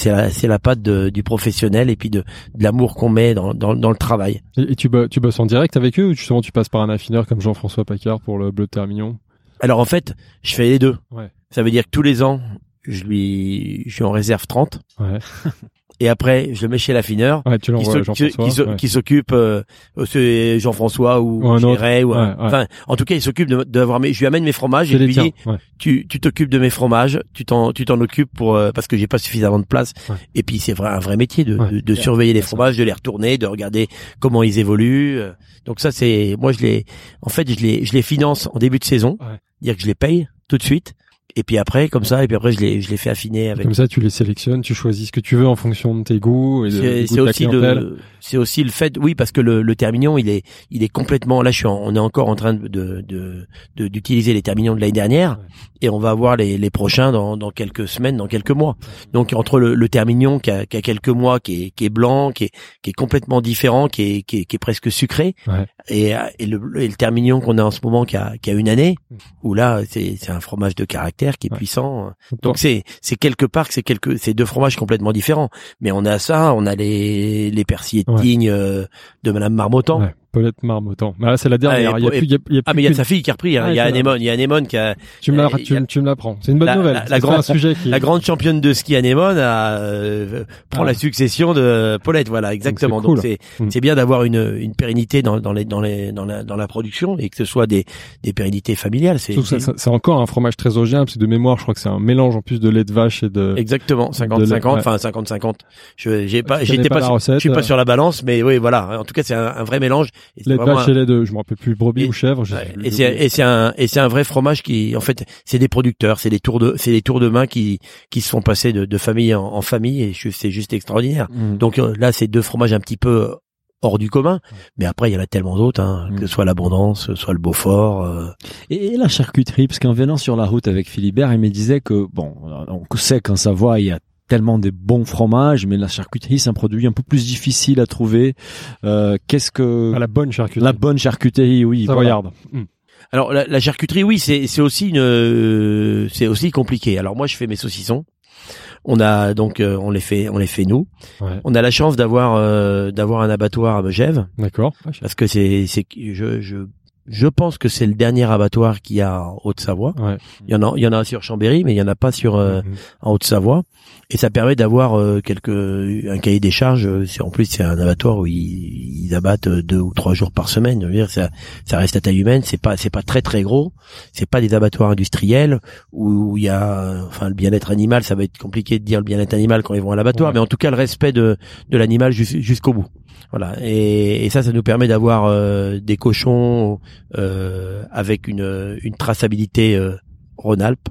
C: la patte de, du professionnel et puis de de l'amour qu'on met dans dans dans le travail.
B: Et, et tu, bo- tu bosses en direct avec eux ou justement tu passes par un affineur comme Jean-François Pacard pour le bleu de Termignon?
C: Alors en fait, je fais les deux.
B: Ouais.
C: Ça veut dire que tous les ans, je lui, je lui en réserve 30.
B: Ouais. [laughs]
C: Et après, je le mets chez l'affineur.
B: Ouais, tu
C: Qui
B: l'envoies à
C: s'oc- qui
B: Jean-François.
C: qui s'o-
B: ouais.
C: s'occupe, euh, Jean-François ou,
B: Ou.
C: Géret ou,
B: Ouais, ouais.
C: enfin, en tout cas, il s'occupe de- d'avoir mes, je lui amène mes fromages et lui
B: tiens.
C: dis, tu, tu t'occupes de mes fromages, tu t'en, tu t'en occupes pour, euh, parce que j'ai pas suffisamment de place. Et puis, c'est vrai, un vrai métier de, de, de surveiller les fromages, de les retourner, de regarder comment ils évoluent. euh. Donc ça, c'est, moi, je les, en fait, je les, je les finance en début de saison.
B: Ouais.
C: Dire que je les paye tout de suite. Et puis après, comme ça, et puis après, je les, je les fais affiner avec
B: Comme ça, tu les sélectionnes, tu choisis ce que tu veux en fonction de tes goûts et de,
C: c'est aussi le c'est aussi le fait oui parce que le, le termignon il est il est complètement là je suis en- on est encore en train de de d'utiliser les termignons de l'année dernière et on va voir les, les prochains dans, dans quelques semaines dans quelques mois donc entre le, le termignon qui a, qui a quelques mois qui est qui est blanc qui est qui est complètement différent qui est qui est, qui est presque sucré
B: Ouais.
C: et et le, et le termignon qu'on a en ce moment qui a qui a une année
B: Mm.
C: où là c'est c'est un fromage de caractère qui est
B: Ouais.
C: puissant
B: Donc,
C: donc c'est c'est quelque part que c'est quelque c'est deux fromages complètement différents. Mais on a ça, on a les les persillés de
B: Ouais.
C: Euh, de Madame Marmottan.
B: ouais, Paulette Marmottan. Mais là, c'est la dernière.
C: Ah, et
B: il y a
C: pour-
B: plus, il y a, il y a
C: Ah
B: plus
C: mais il y a sa fille qui a repris. hein.
B: Ah,
C: il y a
B: c'est vrai.
C: Anémone, il y a Anémone qui a
B: Tu me tu,
C: a-
B: tu me l'apprends. C'est une bonne
C: La-
B: nouvelle.
C: la- la
B: C'est
C: grande-
B: un sujet qui
C: la grande championne de ski Anémone a euh, prend
B: Ah.
C: la succession de Paulette. Voilà, exactement.
B: c'est
C: Donc
B: cool.
C: c'est
B: Mm.
C: c'est bien d'avoir une une pérennité dans dans les dans les dans la dans la production et que ce soit des des pérennités familiales. C'est c'est-
B: c'est encore un fromage très parce que de mémoire, je crois que c'est un mélange en plus de lait de vache et de.
C: Exactement, 50-50,
B: ouais.
C: enfin 50-50. Je j'ai pas, j'étais
B: connais
C: pas, je suis pas
B: euh.
C: sur la balance, mais oui, voilà. En tout cas, c'est un vrai mélange. Et c'est
B: Lait de
C: vraiment
B: vache
C: un-
B: et lait de, je me rappelle plus, brebis
C: Et-
B: ou chèvre.
C: Ouais, et c'est et c'est un et c'est un vrai fromage qui en fait c'est des producteurs c'est des tours de c'est des tours de main qui qui se font passer de, de famille en, en famille et c'est juste extraordinaire
A: Mm.
C: donc euh, là c'est deux fromages un petit peu hors du commun. Mais après, il y en a tellement d'autres, hein, que ce soit l'abondance, soit le Beaufort. euh,
A: Et, et la charcuterie, parce qu'en venant sur la route avec Philibert, il me disait que, bon, on sait qu'en Savoie, il y a tellement des bons fromages, mais la charcuterie, c'est un produit un peu plus difficile à trouver. Euh, Qu'est-ce que...
B: À la bonne charcuterie.
A: La bonne charcuterie, oui. voilà.
B: Savoyarde. Mm.
C: Alors la, la charcuterie, oui, c'est c'est aussi une, euh, c'est aussi compliqué. Alors moi, je fais mes saucissons. On a donc, euh, on les fait, on les fait nous.
B: Ouais.
C: On a la chance d'avoir euh, d'avoir un abattoir à Megève
B: D'accord.
C: parce que c'est c'est je je je pense que c'est le dernier abattoir qu'il y a en Haute-Savoie.
B: Ouais.
C: Il y en a il y en a sur Chambéry, mais il y en a pas sur euh,
B: Mhm.
C: en Haute-Savoie. Et ça permet d'avoir euh, quelques un cahier des charges. en plus c'est un abattoir où ils, ils abattent euh, deux ou trois jours par semaine. Je veux dire, ça ça reste à taille humaine. C'est pas c'est pas très très gros. C'est pas des abattoirs industriels où il y a enfin le bien-être animal. Ça va être compliqué de dire le bien-être animal quand ils vont à l'abattoir,
B: Ouais.
C: mais en tout cas le respect de de l'animal jus- jusqu'au bout. Voilà. Et, ça, ça nous permet d'avoir euh, des cochons euh, avec une une traçabilité euh, Rhône-Alpes.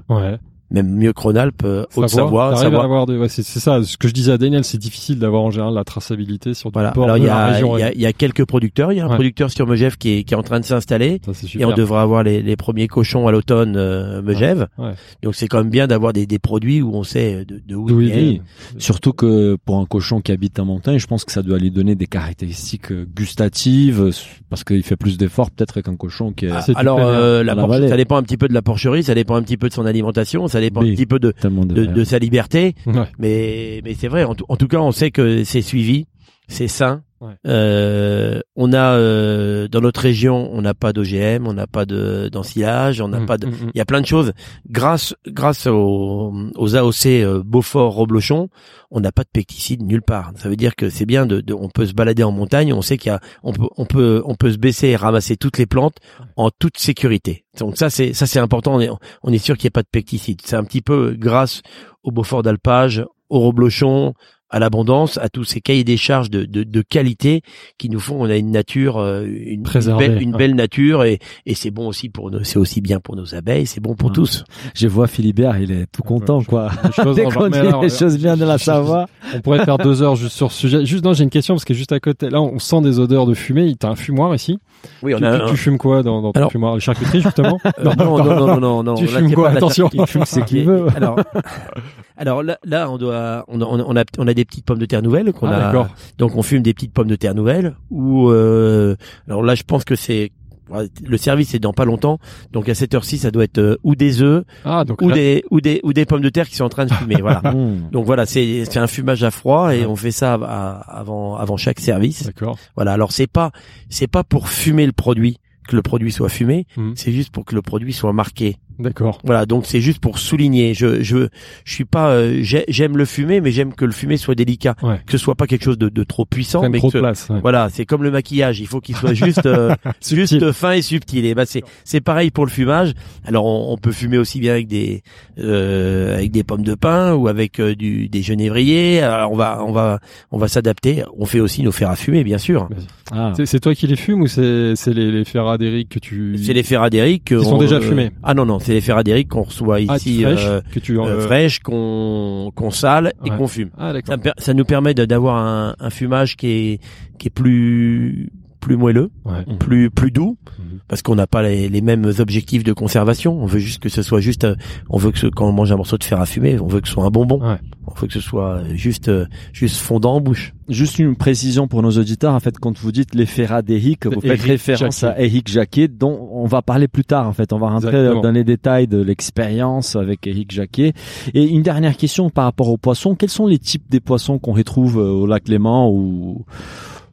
C: Même mieux que Rhône-Alpes, euh, Haute-Savoie,
B: à
C: Savoie.
B: avoir des- ouais, c'est c'est ça. Ce que je disais à Daniel, c'est difficile d'avoir en général la traçabilité sur
C: Voilà.
B: porc
C: Alors
B: de
C: il y
B: la
C: a,
B: région.
C: il y, a, il y a quelques producteurs. Il y a un
B: Ouais.
C: producteur sur Megève qui est, qui est en train de s'installer.
B: Ça, c'est
C: Et on devrait avoir les, les premiers cochons à l'automne euh, Megève.
B: Ouais.
C: Donc c'est quand même bien d'avoir des, des produits où on sait de, de où
B: D'où
C: ils
B: il.
A: Surtout que pour un cochon qui habite en montagne, je pense que ça doit lui donner des caractéristiques euh, gustatives, euh, parce qu'il fait plus d'efforts peut-être qu'un cochon qui est
B: Ah,
C: Alors euh, la
A: la
C: porche- ça dépend un petit peu de la porcherie, ça dépend un petit peu de son alimentation, ça dépend
A: Oui.
C: un petit peu de,
A: de,
C: de, sa liberté.
B: Ouais.
C: Mais mais c'est vrai. En, tout- en tout cas, on sait que c'est suivi, c'est sain.
B: Ouais.
C: Euh, on a euh, dans notre région, on n'a pas d'OGM, on n'a pas de d'ensilage, on n'a
B: Mm,
C: pas de.
B: mm, mm.
C: Il y a plein de choses. Grâce grâce aux, aux AOC euh, Beaufort Roblochon, on n'a pas de pesticides nulle part. Ça veut dire que c'est bien de, de- on peut se balader en montagne, on sait qu'il y a on peut on peut on peut se baisser et ramasser toutes les plantes en toute sécurité. Donc ça c'est ça c'est important. On est on est sûr qu'il n'y a pas de pesticides. C'est un petit peu grâce au Beaufort d'alpage, au Roblochon, à l'abondance, à tous ces cahiers des charges de, de, de qualité qui nous font, on a une nature, euh, une, une belle, une
B: ouais.
C: belle nature et, et c'est bon aussi pour nous, c'est aussi bien pour nos abeilles, c'est bon pour
A: Ouais.
C: tous.
A: Je vois Philibert, il est tout content,
B: Ouais,
A: quoi.
B: Choses- [laughs]
A: Dès qu'on dit
B: alors,
A: les choses bien de la Savoie.
B: On pourrait faire deux heures juste sur ce sujet. Juste, non, j'ai une question parce que juste à côté, là, on sent des odeurs de fumée. T'as un fumoir ici?
C: Oui, on
B: tu,
C: a
B: tu-
C: un-
B: tu fumes quoi dans, dans ton
C: Alors-
B: fumoir? Les charcuteries, justement? [laughs]
C: Euh, non, non, non, non, non, [laughs] non.
B: Tu
C: là,
B: fumes quoi?
C: pas
B: Attention.
A: Il fume ce qu'il veut.
C: Alors, alors là, là, on doit, on a, on a, on a des petites pommes de terre nouvelles qu'on
B: Ah,
C: a. Donc on fume des petites pommes de terre nouvelles. Ou euh, alors là, je pense que c'est le service est dans pas longtemps. Donc à cette heure-ci, ça doit être euh, ou des œufs
B: Ah, donc
C: ou
B: là-
C: des ou des ou des pommes de terre qui sont en train de fumer. [laughs] voilà.
A: Mmh.
C: Donc voilà, c'est c'est un fumage à froid et
B: Ouais.
C: on fait ça à- avant avant chaque service.
B: D'accord.
C: Voilà. Alors c'est pas c'est pas pour fumer le produit que le produit soit fumé,
B: Mhm.
C: c'est juste pour que le produit soit marqué.
B: D'accord.
C: Voilà, donc c'est juste pour souligner. Je je je suis pas euh, j'ai- j'aime le fumer, mais j'aime que le fumer soit délicat,
B: Ouais.
C: que ce soit pas quelque chose de, de trop puissant, mais
B: trop
C: que
B: de place. ouais.
C: voilà, c'est comme le maquillage, il faut qu'il soit juste euh, [laughs] juste fin et subtil. Et bah c'est c'est pareil pour le fumage. Alors on, on peut fumer aussi bien avec des euh, avec des pommes de pin ou avec euh, du des genévriers. Alors on va on va on va s'adapter. On fait aussi nos fers à fumer, bien sûr.
A: Ah.
B: C'est- C'est toi qui les fumes ou c'est c'est les, les fers d'Eric que tu
C: C'est les fers à Déric
B: Qui sont déjà fumés.
C: Ah non non, c'est les Déric qu'on reçoit
B: ah,
C: ici
B: fraîches
C: euh,
B: que tu
C: euh,
B: euh,
C: fraîches, qu'on qu'on sale et qu'on fume.
B: Ah.
C: Ça, nous permet d'avoir un, un fumage qui est qui est plus plus moelleux,
B: Ouais.
C: plus plus doux,
B: Mhm.
C: parce qu'on n'a pas les, les mêmes objectifs de conservation. On veut juste que ce soit juste, euh, on veut que ce, quand on mange un morceau de fer à fumer, on veut que ce soit un bonbon.
B: Ouais.
C: On veut que ce soit juste euh, juste fondant en bouche.
A: Juste une précision pour nos auditeurs. En fait, quand vous dites les ferras d'Eric, vous faites référence
B: Jacquet.
A: à Eric Jacquet, dont on va parler plus tard. En fait, on va rentrer
B: Exactement.
A: dans les détails de l'expérience avec Eric Jacquet. Et une dernière question par rapport aux poissons. Quels sont les types des poissons qu'on retrouve euh, au lac Léman ou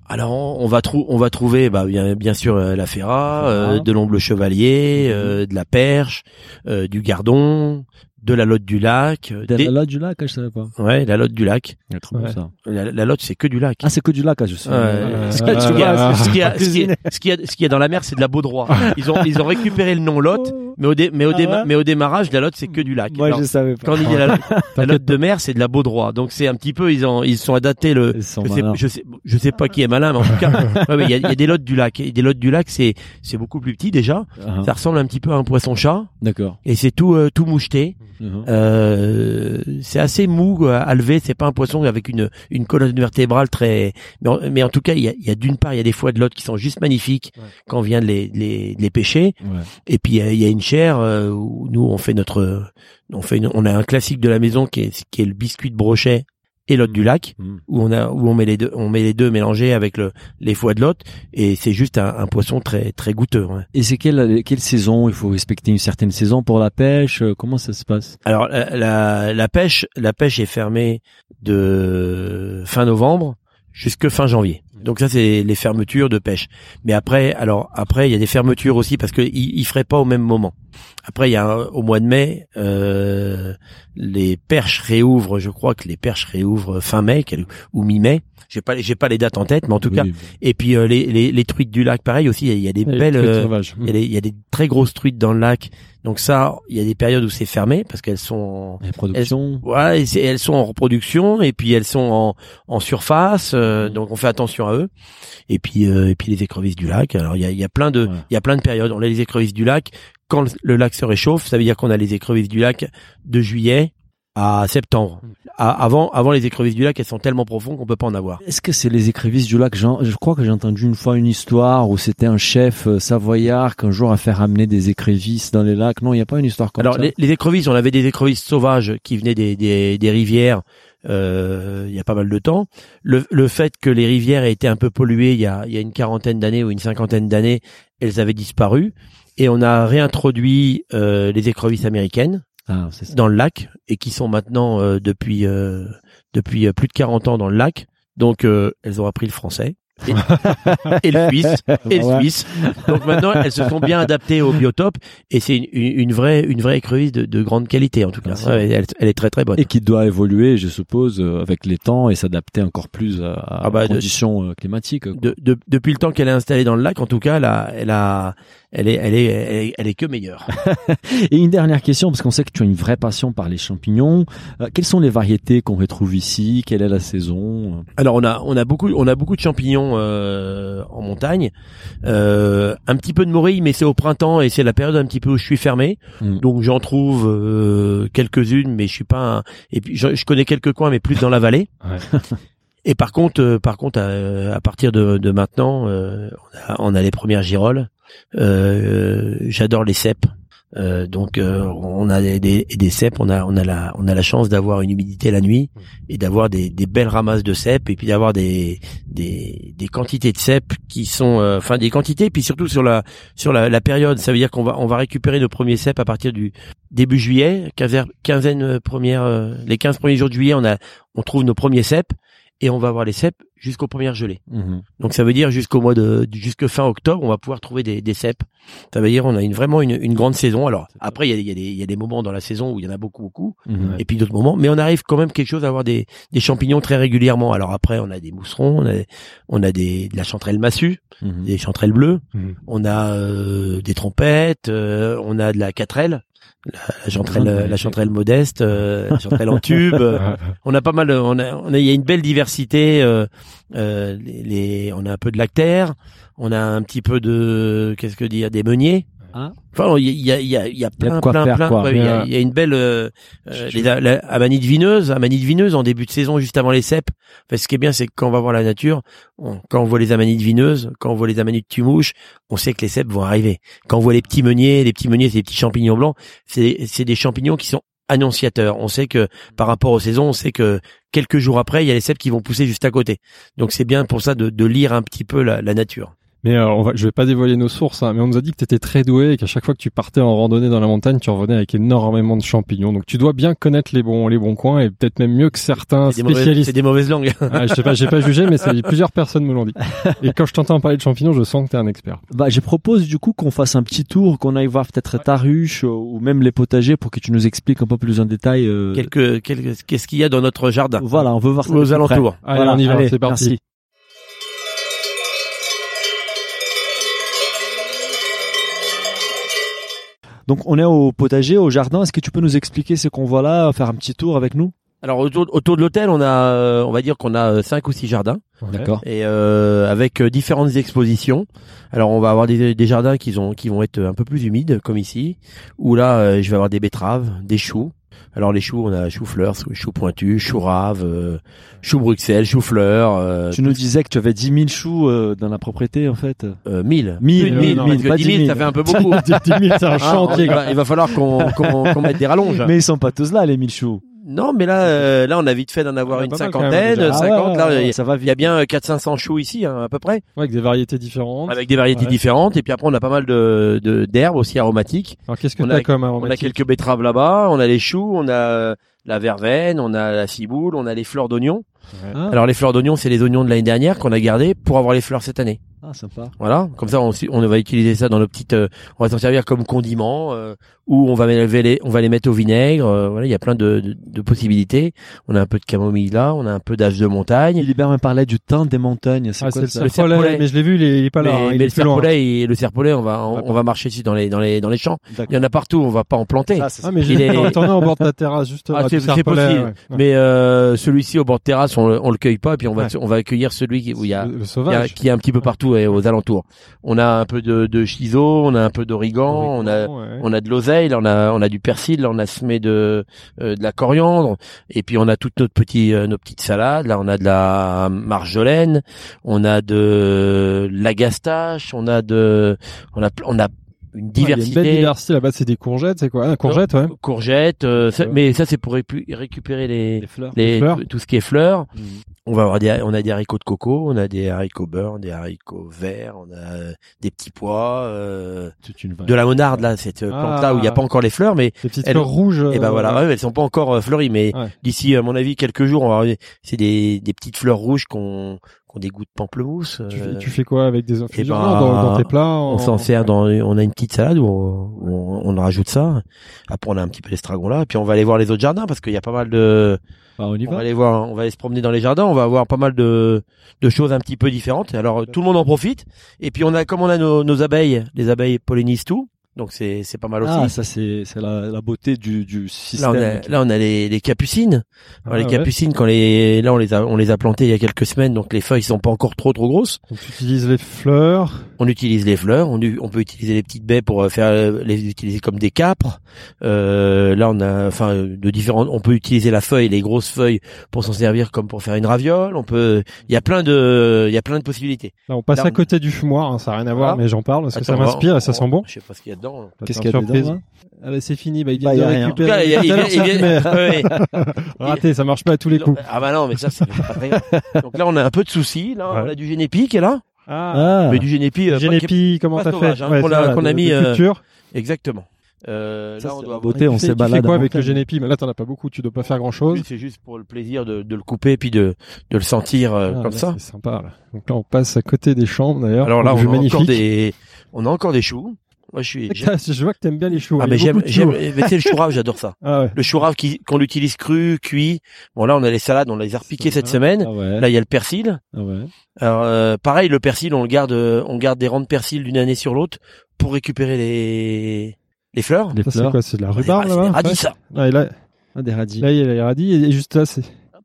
C: Alors on va trou- on va trouver bah, bien bien sûr euh, la ferra, euh, de l'omble chevalier, euh, de la perche, euh, du gardon, de la lotte du lac, euh,
A: de
C: des-
A: la lotte du lac Je savais pas.
C: ouais la lotte du lac.
A: C'est trop bon,
B: Ouais.
A: ça.
C: La, la lotte c'est que du lac.
A: Ah, c'est que du lac, ah, je sais.
C: Ouais.
B: Euh,
A: Ce
B: ah,
A: tu
C: Ce qu'il y a- ce qu'il y a- ce qu'il y a- y a- y a dans la mer, c'est de la baudroie. [laughs] Ils ont, ils ont récupéré le nom Lot, mais au, dé- mais au,
A: Ah
C: déma-
A: ouais
C: mais au démarrage, la Lot, c'est que du lac.
A: Moi,
C: Alors,
A: je savais pas.
C: quand on dit la, la Lot de mer, c'est de la baudroie. Donc c'est un petit peu, ils ont, ils sont adaptés le.
A: Ils sont
C: Je sais, je sais, je sais pas qui est malin, mais en tout cas, [laughs] ouais, ouais, il y, a, il y a des lottes du lac. Et des lottes du lac, c'est, c'est beaucoup plus petit déjà.
A: Ah,
C: Ça ressemble un petit peu à un poisson-chat,
A: D'accord.
C: et c'est tout, euh, tout moucheté.
A: Mhm.
C: Euh, c'est assez mou à lever. C'est pas un poisson avec une une colonne vertébrale très. Mais en, mais en tout cas, il y a, y a d'une part, il y a des foies de l'autre qui sont juste magnifiques
B: Ouais.
C: quand on vient de les, de les, de les pêcher.
A: Ouais.
C: Et puis il y a une chair euh, où nous on fait notre, on fait, une- on a un classique de la maison qui est qui est le biscuit de brochet et l'autre du lac
A: Mhm.
C: où on a où on met les deux, on met les deux mélangés avec le les foies de l'autre et c'est juste un, un poisson très très goûteux. ouais.
A: Et c'est quelle, quelle saison? Il faut respecter une certaine saison pour la pêche Euh, Comment ça se passe?
C: Alors la, la, la pêche, la pêche est fermée de fin novembre jusque fin janvier. Donc ça c'est les fermetures de pêche. Mais après, alors après il y a des fermetures aussi parce que ils, ils feraient pas au même moment. Après il y a au mois de mai, euh, les perches réouvrent. Je crois que les perches réouvrent fin mai ou mi-mai. J'ai pas j'ai pas les dates en tête, mais en tout cas.
A: Oui.
C: Et puis euh, les, les les truites du lac, pareil aussi. Il y a- y des
B: Et
C: belles. euh, il y, a des, il y a des très grosses truites dans le lac. Donc ça, il y a des périodes où c'est fermé parce qu'elles sont
A: Les productions
C: Ouais, et elles sont en reproduction et puis elles sont en, en surface, euh, donc on fait attention à eux. Et puis euh, et puis les écrevisses du lac. Alors il y a, il y a plein de
A: Ouais.
C: il y a plein de périodes. On a les écrevisses du lac quand le lac se réchauffe, ça veut dire qu'on a les écrevisses du lac de juillet à septembre. À- avant avant les écrevisses du lac, elles sont tellement profondes qu'on peut pas en avoir.
A: Est-ce que c'est les écrevisses du lac? Jean Je crois que j'ai entendu une fois une histoire où c'était un chef euh, savoyard qu'un jour a fait ramener des écrevisses dans les lacs. Non, il n'y a pas une histoire comme
C: Alors
A: ça?
C: les, les écrevisses, on avait des écrevisses sauvages qui venaient des, des, des rivières euh, il y a pas mal de temps. Le, le fait que les rivières aient été un peu polluées il y a, il y a une quarantaine d'années ou une cinquantaine d'années, elles avaient disparu. Et on a réintroduit euh, les écrevisses américaines
A: Ah,
C: dans le lac et qui sont maintenant euh, depuis euh, depuis euh, plus de 40 ans dans le lac. Donc elles ont appris le français et, et le suisse et le
A: Ouais.
C: suisse. Donc maintenant elles se sont bien adaptées au biotope et c'est une, vraie une vraie écrevisse de, de grande qualité en tout cas. Ouais, elle, elle est très très bonne.
A: Et qui doit évoluer, je suppose, euh, avec les temps et s'adapter encore plus à, à
C: Ah bah, de-
A: conditions euh, climatiques. quoi.
C: De, de- depuis le temps qu'elle est installée dans le lac, en tout cas, elle a, elle a, elle est, elle est, elle est, elle est que meilleure. [laughs]
A: Et une dernière question, parce qu'on sait que tu as une vraie passion par les champignons. Euh, quelles sont les variétés qu'on retrouve ici? Quelle est la saison?
C: Alors on a, on a beaucoup, on a beaucoup de champignons euh, en montagne. Euh, un petit peu de morille, mais c'est au printemps et c'est la période un petit peu où je suis fermé.
A: Mm.
C: Donc j'en trouve euh, quelques-unes, mais je suis pas. Un... Et puis je, je connais quelques coins, mais plus dans la vallée.
B: Ouais.
C: Et par contre, par contre, à, à partir de, de maintenant, on, a, on a les premières girolles. J'adore les cèpes. Euh, donc euh, on a des, des, des cèpes, on a on a la on a la chance d'avoir une humidité la nuit et d'avoir des, des belles ramasses de cèpes et puis d'avoir des, des quantités de cèpes qui sont euh, enfin des quantités puis surtout sur la sur la, la période. Ça veut dire qu'on va on va récupérer nos premiers cèpes à partir du début juillet quinzaine quinzaine première euh, les 15 premiers jours de juillet on a on trouve nos premiers cèpes et on va avoir les cèpes jusqu'aux premières gelées.
A: Mhm.
C: Donc ça veut dire jusqu'au mois de jusque fin octobre, on va pouvoir trouver des, des cèpes. Ça veut dire on a une, vraiment une, une grande saison. Alors après il y a, il y, a des- il y a des moments dans la saison où il y en a beaucoup beaucoup,
A: Mhm.
C: et puis d'autres moments, mais on arrive quand même quelque chose à avoir des, des champignons très régulièrement. Alors après on a des mousserons, on a, on a des, de la chanterelle massue,
A: Mhm.
C: des chanterelles bleues, on a euh, des trompettes, euh, on a de la quatrelle. La, la chanterelle,
A: Ah,
C: la chanterelle modeste, euh, la chanterelle en tube, euh, [laughs] on a pas mal, on a, on a, il y a une belle diversité. Euh, euh, les, les- on a un peu de lactaire, on a un petit peu de, qu'est-ce que dire, des meuniers. Enfin, il y a, y a, y a
A: de
C: plein, plein,
A: faire,
C: plein. ouais, Il y, a, y une belle, euh, euh, les, la, la- amanite vineuse, amanite vineuse en début de saison, juste avant les cèpes. Enfin, ce qui est bien, c'est que quand on va voir la nature, on- quand on voit les amanites vineuses, quand on voit les amanites tumouches, on sait que les cèpes vont arriver. Quand on voit les petits meuniers, les petits meuniers, c'est des petits champignons blancs, c'est, des champignons qui sont annonciateurs. On sait que par rapport aux saisons, on sait que quelques jours après, il y a les cèpes qui vont pousser juste à côté. Donc c'est bien pour ça de, de lire un petit peu la, la nature.
B: Mais euh, on va, je vais pas dévoiler nos sources, hein, mais on nous a dit que tu étais très doué et qu'à chaque fois que tu partais en randonnée dans la montagne, tu revenais avec énormément de champignons. Donc tu dois bien connaître les bons, les bons coins et peut-être même mieux que certains
C: C'est des, mauvaises,
B: spécialistes.
C: c'est des mauvaises langues. [laughs]
B: Ah, je sais pas, j'ai pas jugé, mais ça, plusieurs personnes me l'ont dit. Et quand je t'entends parler de champignons, je sens que t'es un expert.
A: Bah, je propose du coup qu'on fasse un petit tour, qu'on aille voir peut-être ta ruche euh, ou même les potagers pour que tu nous expliques un peu plus en détail. euh,
C: Quelques, quelques, qu'est-ce qu'il y a dans notre jardin?
A: Voilà, on veut voir ça.
C: Aux alentours.
B: Allez,
A: Voilà,
B: on y va,
A: allez,
B: c'est parti.
A: merci. Donc on est au potager, au jardin. Est-ce que tu peux nous expliquer ce qu'on voit là, faire un petit tour avec nous?
C: Alors autour, autour de l'hôtel, on a, euh, on va dire qu'on a euh, cinq ou six jardins
A: D'accord.
C: et euh, avec différentes expositions. Alors on va avoir des, des jardins qui ont, qui vont être un peu plus humides comme ici, où là je vais avoir des betteraves, des choux, Alors les choux, on a chou-fleur, chou pointu, chou rave, euh, chou Bruxelles, chou-fleur. Euh,
A: tu nous disais que tu avais 10 000 choux euh, dans la propriété en fait.
C: Euh, 1000.
A: 1000, 1000, 1000,
C: parce que 10 000, ça fait un peu beaucoup. [laughs]
B: 10 000, c'est un
C: Ah,
B: chantier.
C: il, va, il va falloir qu'on qu'on qu'on mette des rallonges.
A: Mais ils sont pas tous là les 1000 choux.
C: Non, mais là, euh, là, on a vite fait d'en avoir
B: Ah,
C: une cinquantaine,
B: déjà.
A: Ah
C: 50.
A: ouais,
C: là,
A: ouais,
C: il y a-
A: ça va
C: il y a bien 400-500 choux ici, hein, à peu près,
B: Ouais, avec des variétés différentes.
C: avec des variétés
B: Ouais.
C: différentes. Et puis après, on a pas mal de de- d'herbes aussi aromatiques.
B: Alors qu'est-ce que
C: on
B: t'as
C: a-
B: comme
C: On a
B: aromatique
C: quelques betteraves là-bas, on a les choux, on a euh, la verveine, on a la ciboule, on a les fleurs d'oignon.
A: Ah,
C: Alors les fleurs d'oignon, c'est les oignons de l'année dernière qu'on a gardés pour avoir les fleurs cette année.
A: Ah, sympa.
C: Voilà, comme ça on, on va utiliser ça dans nos petites, euh, on va s'en servir comme condiment euh, ou on va les, on va les mettre au vinaigre. euh, voilà, il y a plein de, de, de possibilités. On a un peu de camomille là, on a un peu d'âge de montagne.
A: Philibert me parlait du thym des montagnes. C'est
B: Ah,
A: quoi ça?
B: le serpolet, mais je l'ai vu, il est, il est pas là.
C: mais,
B: hein, il
C: mais
B: est
C: le serpolet, et le serpolet, on va, on, va marcher dessus dans les, dans les, dans les champs. Il y en a partout, on va pas en planter.
A: Ah,
B: Ah, mais j'ai
C: Il est-
B: au bord de ta terrasse, juste
C: Ah,
B: là,
C: c'est- possible.
B: ouais. Ouais.
C: Mais euh, celui-ci au bord de terrasse, on, le- on le cueille pas, et puis on va,
B: Ouais.
C: on va accueillir celui qui, où il y a, il qui est un petit peu partout et aux alentours. On a un peu de, de chiso, on a un peu d'origan, on a,
B: Ouais.
C: on a de l'oseille, on a, on a du persil, là, on a semé de, euh, de la coriandre, et puis on a toutes notre petit, euh, nos petites salades. Là, on a de la marjolaine, on a de la gastache, on a de, on a, on a une
B: Ouais, il y a une
C: diversité.
B: belle diversité là-bas, c'est des courgettes, c'est quoi Ah, courgettes, ouais.
C: courgettes, euh, ça- mais ça c'est pour récupérer les,
A: Les fleurs.
C: les
B: fleurs.
C: tout ce qui est fleurs.
A: Mhm.
C: On va avoir des, on a des haricots de coco, on a des haricots beurre, des haricots verts, on a euh, des petits pois, euh,
A: une
C: de la monarde là, cette euh, plante là où il n'y a
B: Ah.
C: pas encore les fleurs, mais
B: Des petites
C: Elle-
B: fleurs rouges.
C: et ben
B: euh,
C: voilà, ouais, elles sont pas encore euh, fleuries, mais d'ici à mon avis quelques jours, on va c'est des, des petites fleurs rouges qu'on des goûts de pamplemousse.
B: Tu,
C: euh,
B: fais- tu fais quoi avec des infusions
C: ben,
B: dans, dans tes plats
C: on
B: en-
C: s'en sert dans, on a une petite salade où on, où on, rajoute ça. Après on a un petit peu l'estragon là, et puis on va aller voir les autres jardins parce qu'il y a pas mal de,
A: Ah, on y
C: on va
A: va.
C: aller voir, on va aller se promener dans les jardins, on va avoir pas mal de, de choses un petit peu différentes. Alors tout le monde en profite. Et puis on a, comme on a nos, nos abeilles, les abeilles pollinisent tout, donc c'est c'est pas mal aussi.
A: Ah, ça c'est c'est la, la beauté du du
C: Là
A: système.
C: on a, là on a les, les capucines. Alors,
B: Ah,
C: les
B: ouais.
C: capucines quand les là on les a on les a plantées il y a quelques semaines donc les feuilles sont pas encore trop trop grosses.
B: Donc tu utilises les fleurs.
C: On utilise les fleurs, on, on peut utiliser les petites baies pour euh, faire euh, les utiliser comme des capres. Euh, là on a enfin de différents on peut utiliser la feuille, les grosses feuilles pour s'en servir comme pour faire une raviole, on peut il y a plein de il y a plein de possibilités.
B: Là, on passe
C: Là,
B: à
C: on-
B: côté du fumoir, hein, ça n'a rien à voir, mais j'en parle parce que ça
C: on
B: m'inspire et ça
C: on-
B: sent bon.
C: Je sais pas ce qu'il y a dedans.
A: Qu'est-ce
B: Attends,
A: qu'il y a dedans hein
B: Ah bah c'est fini, bah il vient
A: Bah,
B: de
A: y a rien.
C: En tout il,
B: récupérer. [laughs]
C: ouais. [laughs]
B: Raté, ça marche pas à tous les coups.
C: Ah bah non, mais ça, c'est pas très grave. [laughs] Donc là, on a un peu de soucis. Là, on a du génépi qui est là.
B: Ah,
C: Mais du génépi. euh,
B: Génépi, comment t'as fait
C: hein,
B: Ouais,
C: qu'on a- mis,
B: de
C: euh,
B: culture.
C: Exactement. Euh,
A: Ça,
C: là, on doit avoir-
A: beauté, on
B: Tu
A: s'est
B: tu
A: baladé
B: fais quoi avec le génépi Mais là, t'en as pas beaucoup, tu dois pas faire grand chose.
C: C'est juste pour le plaisir de, de le couper puis de, de le sentir euh,
B: Ah,
C: comme
B: là,
C: ça.
B: C'est sympa. Là. Donc là, on passe à côté des chambres d'ailleurs.
C: Alors là, on a
B: magnifique.
C: encore des, on a encore des choux. Moi, je suis. [laughs] j'aime-
B: Je vois que t'aimes bien les choux.
C: Ah mais j'aime, j'aime. Mais c'est le chou rave, j'adore ça. [laughs]
B: Ah ouais.
C: Le chou rave qui, qu'on l'utilise cru, cuit. Bon là, on a les salades, on les a repiquées cette semaine.
A: Ah ouais.
C: Là, il y a le persil.
A: Ah ouais.
C: Alors euh, pareil, le persil, on le garde, euh, on garde des rangs de persil d'une année sur l'autre pour récupérer les les fleurs.
A: Les
B: Ça, c'est
A: fleurs.
B: quoi C'est de la
C: Ah,
B: rhubarbe
C: c'est des
B: là-bas
C: radis, ça.
B: Ah, et là,
A: Ah, des radis.
B: là, il y a les radis et juste là, c'est.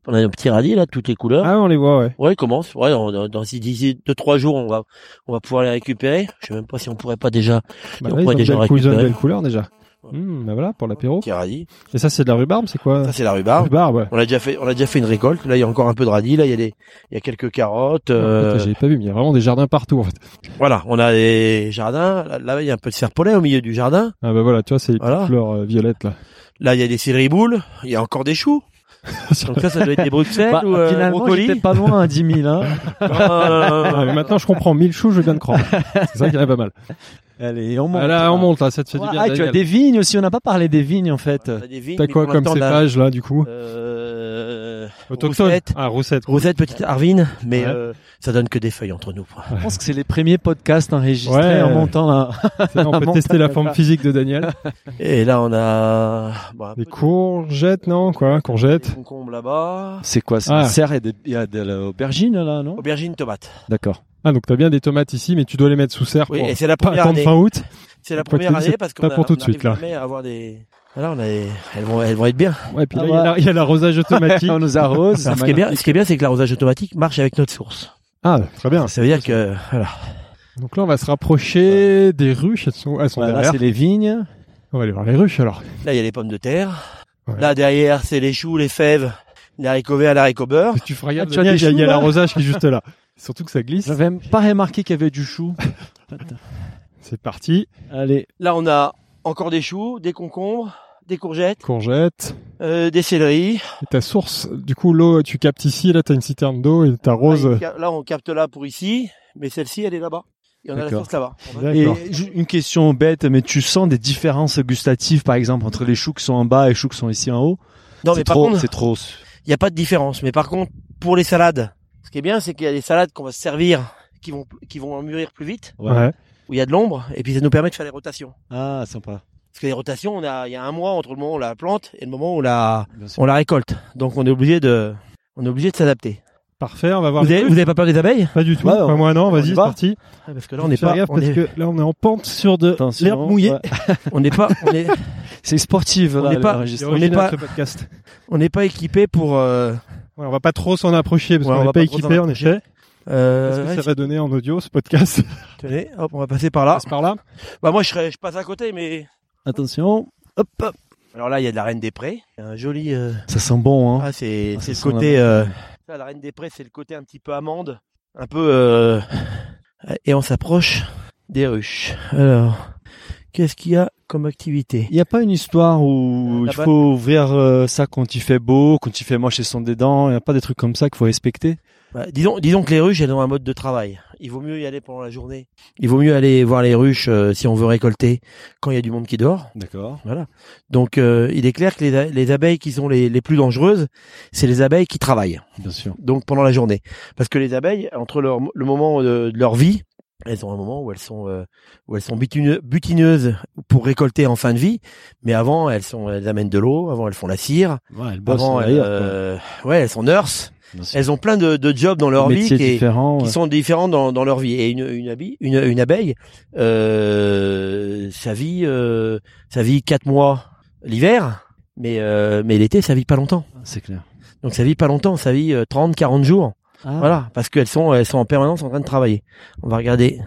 C: On a un petit radis là, toutes les couleurs.
B: Ah, on les voit, ouais.
C: Ouais, il commence. Ouais, dans, dans, dans d'ici deux trois jours, on va on va pouvoir les récupérer. Je sais même pas si on pourrait pas déjà
B: Bah,
C: on
B: là, ils
C: pourrait déjà
B: cou- ils ont une
C: récupérer.
B: belle couleur déjà.
C: Ouais.
B: Hum, bah voilà pour l'apéro.
C: petit radis.
B: Et ça, c'est de la rhubarbe, c'est quoi?
C: Ça c'est la rhubarbe.
B: Rhubarbe, ouais.
C: On a déjà fait on a déjà fait une récolte. Là, il y a encore un peu de radis. Là, il y a des il y a quelques carottes. euh,
B: En fait, J'ai pas vu, mais il y a vraiment des jardins partout en fait.
C: voilà, on a des jardins. Là, il y a un peu de serpolet au milieu du jardin.
B: Ah bah voilà, tu vois, c'est les
C: Voilà.
B: petites fleurs euh, violettes là.
C: Là, il y a des céleri boules. Il y a encore des choux. [laughs] Donc ça, ça doit être des Bruxelles
A: Bah,
C: ou euh,
A: finalement,
C: brocolis.
A: j'étais pas loin à 10 000. Hein. [laughs] [laughs]
B: Ah, mais maintenant, je comprends. 1000 choux, je bien te croire. c'est ça qui est pas mal.
A: Allez, on monte.
B: Ah, là, on monte là, ça te fait du
A: Ouais,
B: bien.
A: ah, tu as des vignes aussi. On n'a pas parlé des vignes en fait.
B: T'as quoi comme cépage là, du coup?
C: Euh,
B: Autochtone.
C: Roussette.
B: Ah, roussette.
C: Rosette, petite Arvine, mais
B: Ouais.
C: euh, ça donne que des feuilles entre nous. quoi.
A: Je pense que c'est les premiers podcasts enregistrés
B: Ouais.
A: en montant là. [laughs]
B: On [laughs] peut
A: montagne,
B: tester la
A: là.
B: forme physique de Daniel. [laughs]
C: Et là, on a bon,
B: Des courgettes, non Quoi
C: des
B: Courgettes
C: concombres là-bas.
A: C'est quoi C'est
B: Ah.
A: une serre et des- il y a de l'aubergine là, non?
C: Aubergine, tomate.
A: D'accord.
B: Ah, donc t'as bien des tomates ici, mais tu dois les mettre sous serre
C: Oui,
B: pour
C: et c'est la
B: pas
C: première année.
B: fin août.
C: C'est la première année parce qu'on
B: pas
C: a-
B: pour tout de suite, là.
C: jamais à avoir des. Voilà, on a des- elles vont, elles vont être bien.
B: Ouais, puis
A: Ah
B: là, il y a
A: bah.
B: la- il y a l'arrosage automatique. [laughs]
A: on nous arrose.
C: Alors, ce qui est bien, ce qui est bien, c'est que l'arrosage automatique marche avec notre source.
B: Ah, très bien.
C: Ça veut dire que, voilà.
B: Donc là, on va se rapprocher des ruches. Elles sont, elles sont
A: Voilà,
B: derrière.
A: c'est les vignes.
B: On va aller voir les ruches alors.
C: Là, il y a les pommes de terre.
B: Ouais.
C: Là derrière, c'est les choux, les fèves, les haricots verts, les haricots beurre.
B: Tu feras gaffe,
A: Ah,
B: il y a, a
A: là
B: l'arrosage qui est juste là. Surtout que ça glisse.
A: J'avais même pas remarqué qu'il y avait du chou. [laughs]
B: C'est parti.
A: Allez,
C: Là, on a encore des choux, des concombres, des courgettes,
B: Courgette.
C: euh, des céleris.
B: Et ta source, du coup, l'eau, tu captes ici, là, t'as une citerne d'eau et t'arroses.
C: Là, il ca- là, on capte là pour ici, mais celle-ci, elle est là-bas. Et on a la source là-bas.
A: Et une question bête, mais tu sens des différences gustatives, par exemple, entre les choux qui sont en bas et les choux qui sont ici en haut?
C: Non, mais par
A: trop,
C: contre,
A: c'est trop.
C: il n'y a pas de différence. Mais par contre, pour les salades, ce qui est bien, c'est qu'il y a des salades qu'on va se servir qui vont, qui vont mûrir plus vite,
B: Ouais.
C: où il y a de l'ombre, et puis ça nous permet de faire des rotations.
A: Ah, sympa.
C: Parce que les rotations, on a, il y a un mois entre le moment où on la plante et le moment où on la, on la récolte. Donc on est obligé de, on est obligé de s'adapter.
B: Parfait, on va voir.
C: Vous
B: les
C: avez,
B: trucs.
C: vous avez pas peur des abeilles?
B: Pas du tout.
A: Ouais,
B: Enfin,
A: on-
B: moi, non,
A: on
B: vas-y, c'est parti.
C: Ouais, Parce que là, on n'est pas,
B: gaffe
C: on
B: parce
C: est,
B: que là, on est en pente sur de l'herbe mouillée.
A: ouais. [laughs]
C: on n'est pas, on est,
A: C'est sportif,
C: On n'est pas- on n'est pas-
B: ce podcast.
C: on n'est pas équipé pour, euh,
B: Ouais, on va pas trop s'en approcher parce
C: Ouais, on
B: qu'on n'est pas équipé en effet.
C: euh,
B: Qu'est-ce que
C: ouais,
B: ça va donner en audio ce podcast?
C: Tenez, hop, on va passer par là.
B: Passe par là.
C: Bah, moi, je serais, je passe à côté, mais,
A: Attention. Hop,
C: alors là, il y a de la reine des prés. Un joli, euh,
A: Ça sent bon, hein.
C: ah, c'est,
A: Ah,
C: c'est
A: ça
C: le côté,
A: la-
C: euh, ça, la reine des prés, c'est le côté un petit peu amande, un peu, euh, et on s'approche des ruches. Alors, qu'est-ce qu'il y a comme activité?
A: Il n'y a pas une histoire où
C: Euh,
A: il
C: là-bas-
A: faut ouvrir euh, ça quand il fait beau, quand il fait moche et sont des dents. Il n'y a pas des trucs comme ça qu'il faut respecter?
C: Bah, disons, disons que les ruches, elles ont un mode de travail. Il vaut mieux y aller pendant la journée. Il vaut mieux aller voir les ruches euh, si on veut récolter quand il y a du monde qui dort.
A: D'accord.
C: Voilà. Donc, euh, il est clair que les, les abeilles qui sont les, les plus dangereuses, c'est les abeilles qui travaillent.
A: Bien sûr.
C: Donc, pendant la journée, parce que les abeilles, entre leur, le moment de, de leur vie, elles ont un moment où elles sont euh, où elles sont butineuses pour récolter en fin de vie, mais avant elles sont elles amènent de l'eau, avant elles font la cire,
A: Ouais, elle bosse
C: avant
A: derrière,
C: euh, ouais elles sont nurses. Elles ont plein de, de jobs dans leur vie qui, est-
A: différents.
C: qui
A: ouais.
C: sont différents dans, dans leur vie. Et une, une, abeille, une, une abeille, euh, ça vit, euh, ça vit quatre mois l'hiver, mais, euh, mais l'été, ça vit pas longtemps.
A: C'est clair.
C: Donc ça vit pas longtemps, ça vit euh, 30, 40 jours.
A: Ah.
C: Voilà, parce qu'elles sont, elles sont en permanence en train de travailler. On va regarder.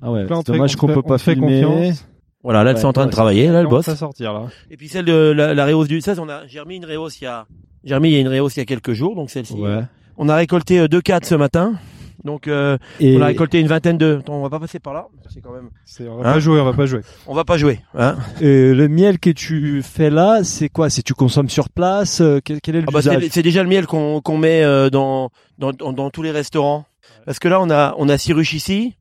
A: Ah ouais. C'est dommage qu'on peut pas
B: fait confiance.
C: Voilà, là, elles
A: Ouais,
C: sont en train de travailler, là, bossent.
B: à sortir là.
C: Et puis celle de la, la réhausse du 16, on a, j'ai remis une réhausse il y a, remis il y a une réhausse il y a quelques jours, donc celle-ci.
A: Ouais.
C: On a récolté euh, deux cadres ce matin. Donc, euh,
A: Et
C: on a récolté une vingtaine de, Attends, on va pas passer par là. C'est quand même,
B: C'est- On va
C: Hein
B: pas jouer, on va pas jouer.
C: on va pas jouer, hein.
A: et le miel que tu fais là, c'est quoi? C'est tu consommes sur place euh, quel, quel est le
C: Ah bah, c'est déjà le miel qu'on qu'on met euh, dans, dans, dans dans tous les restaurants. Parce que là on a on a six ruches ici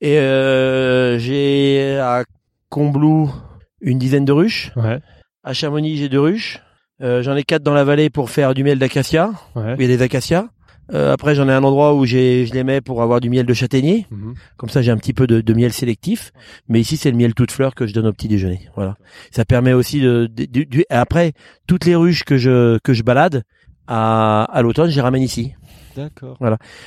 C: et euh, j'ai à Combloux une dizaine de ruches.
B: Ouais.
C: À Chamonix j'ai deux ruches. Euh, j'en ai quatre dans la vallée pour faire du miel d'acacia.
B: Ouais.
C: Il y a des acacias. Euh, après j'en ai un endroit où j'ai je les mets pour avoir du miel de châtaignier.
B: Mhm.
C: Comme ça j'ai un petit peu de, de miel sélectif. Mais ici c'est le miel toute fleur que je donne au petit déjeuner. Voilà. Ça permet aussi de, après toutes les ruches que je que je balade à, à l'automne, je les ramène ici.
A: D'accord.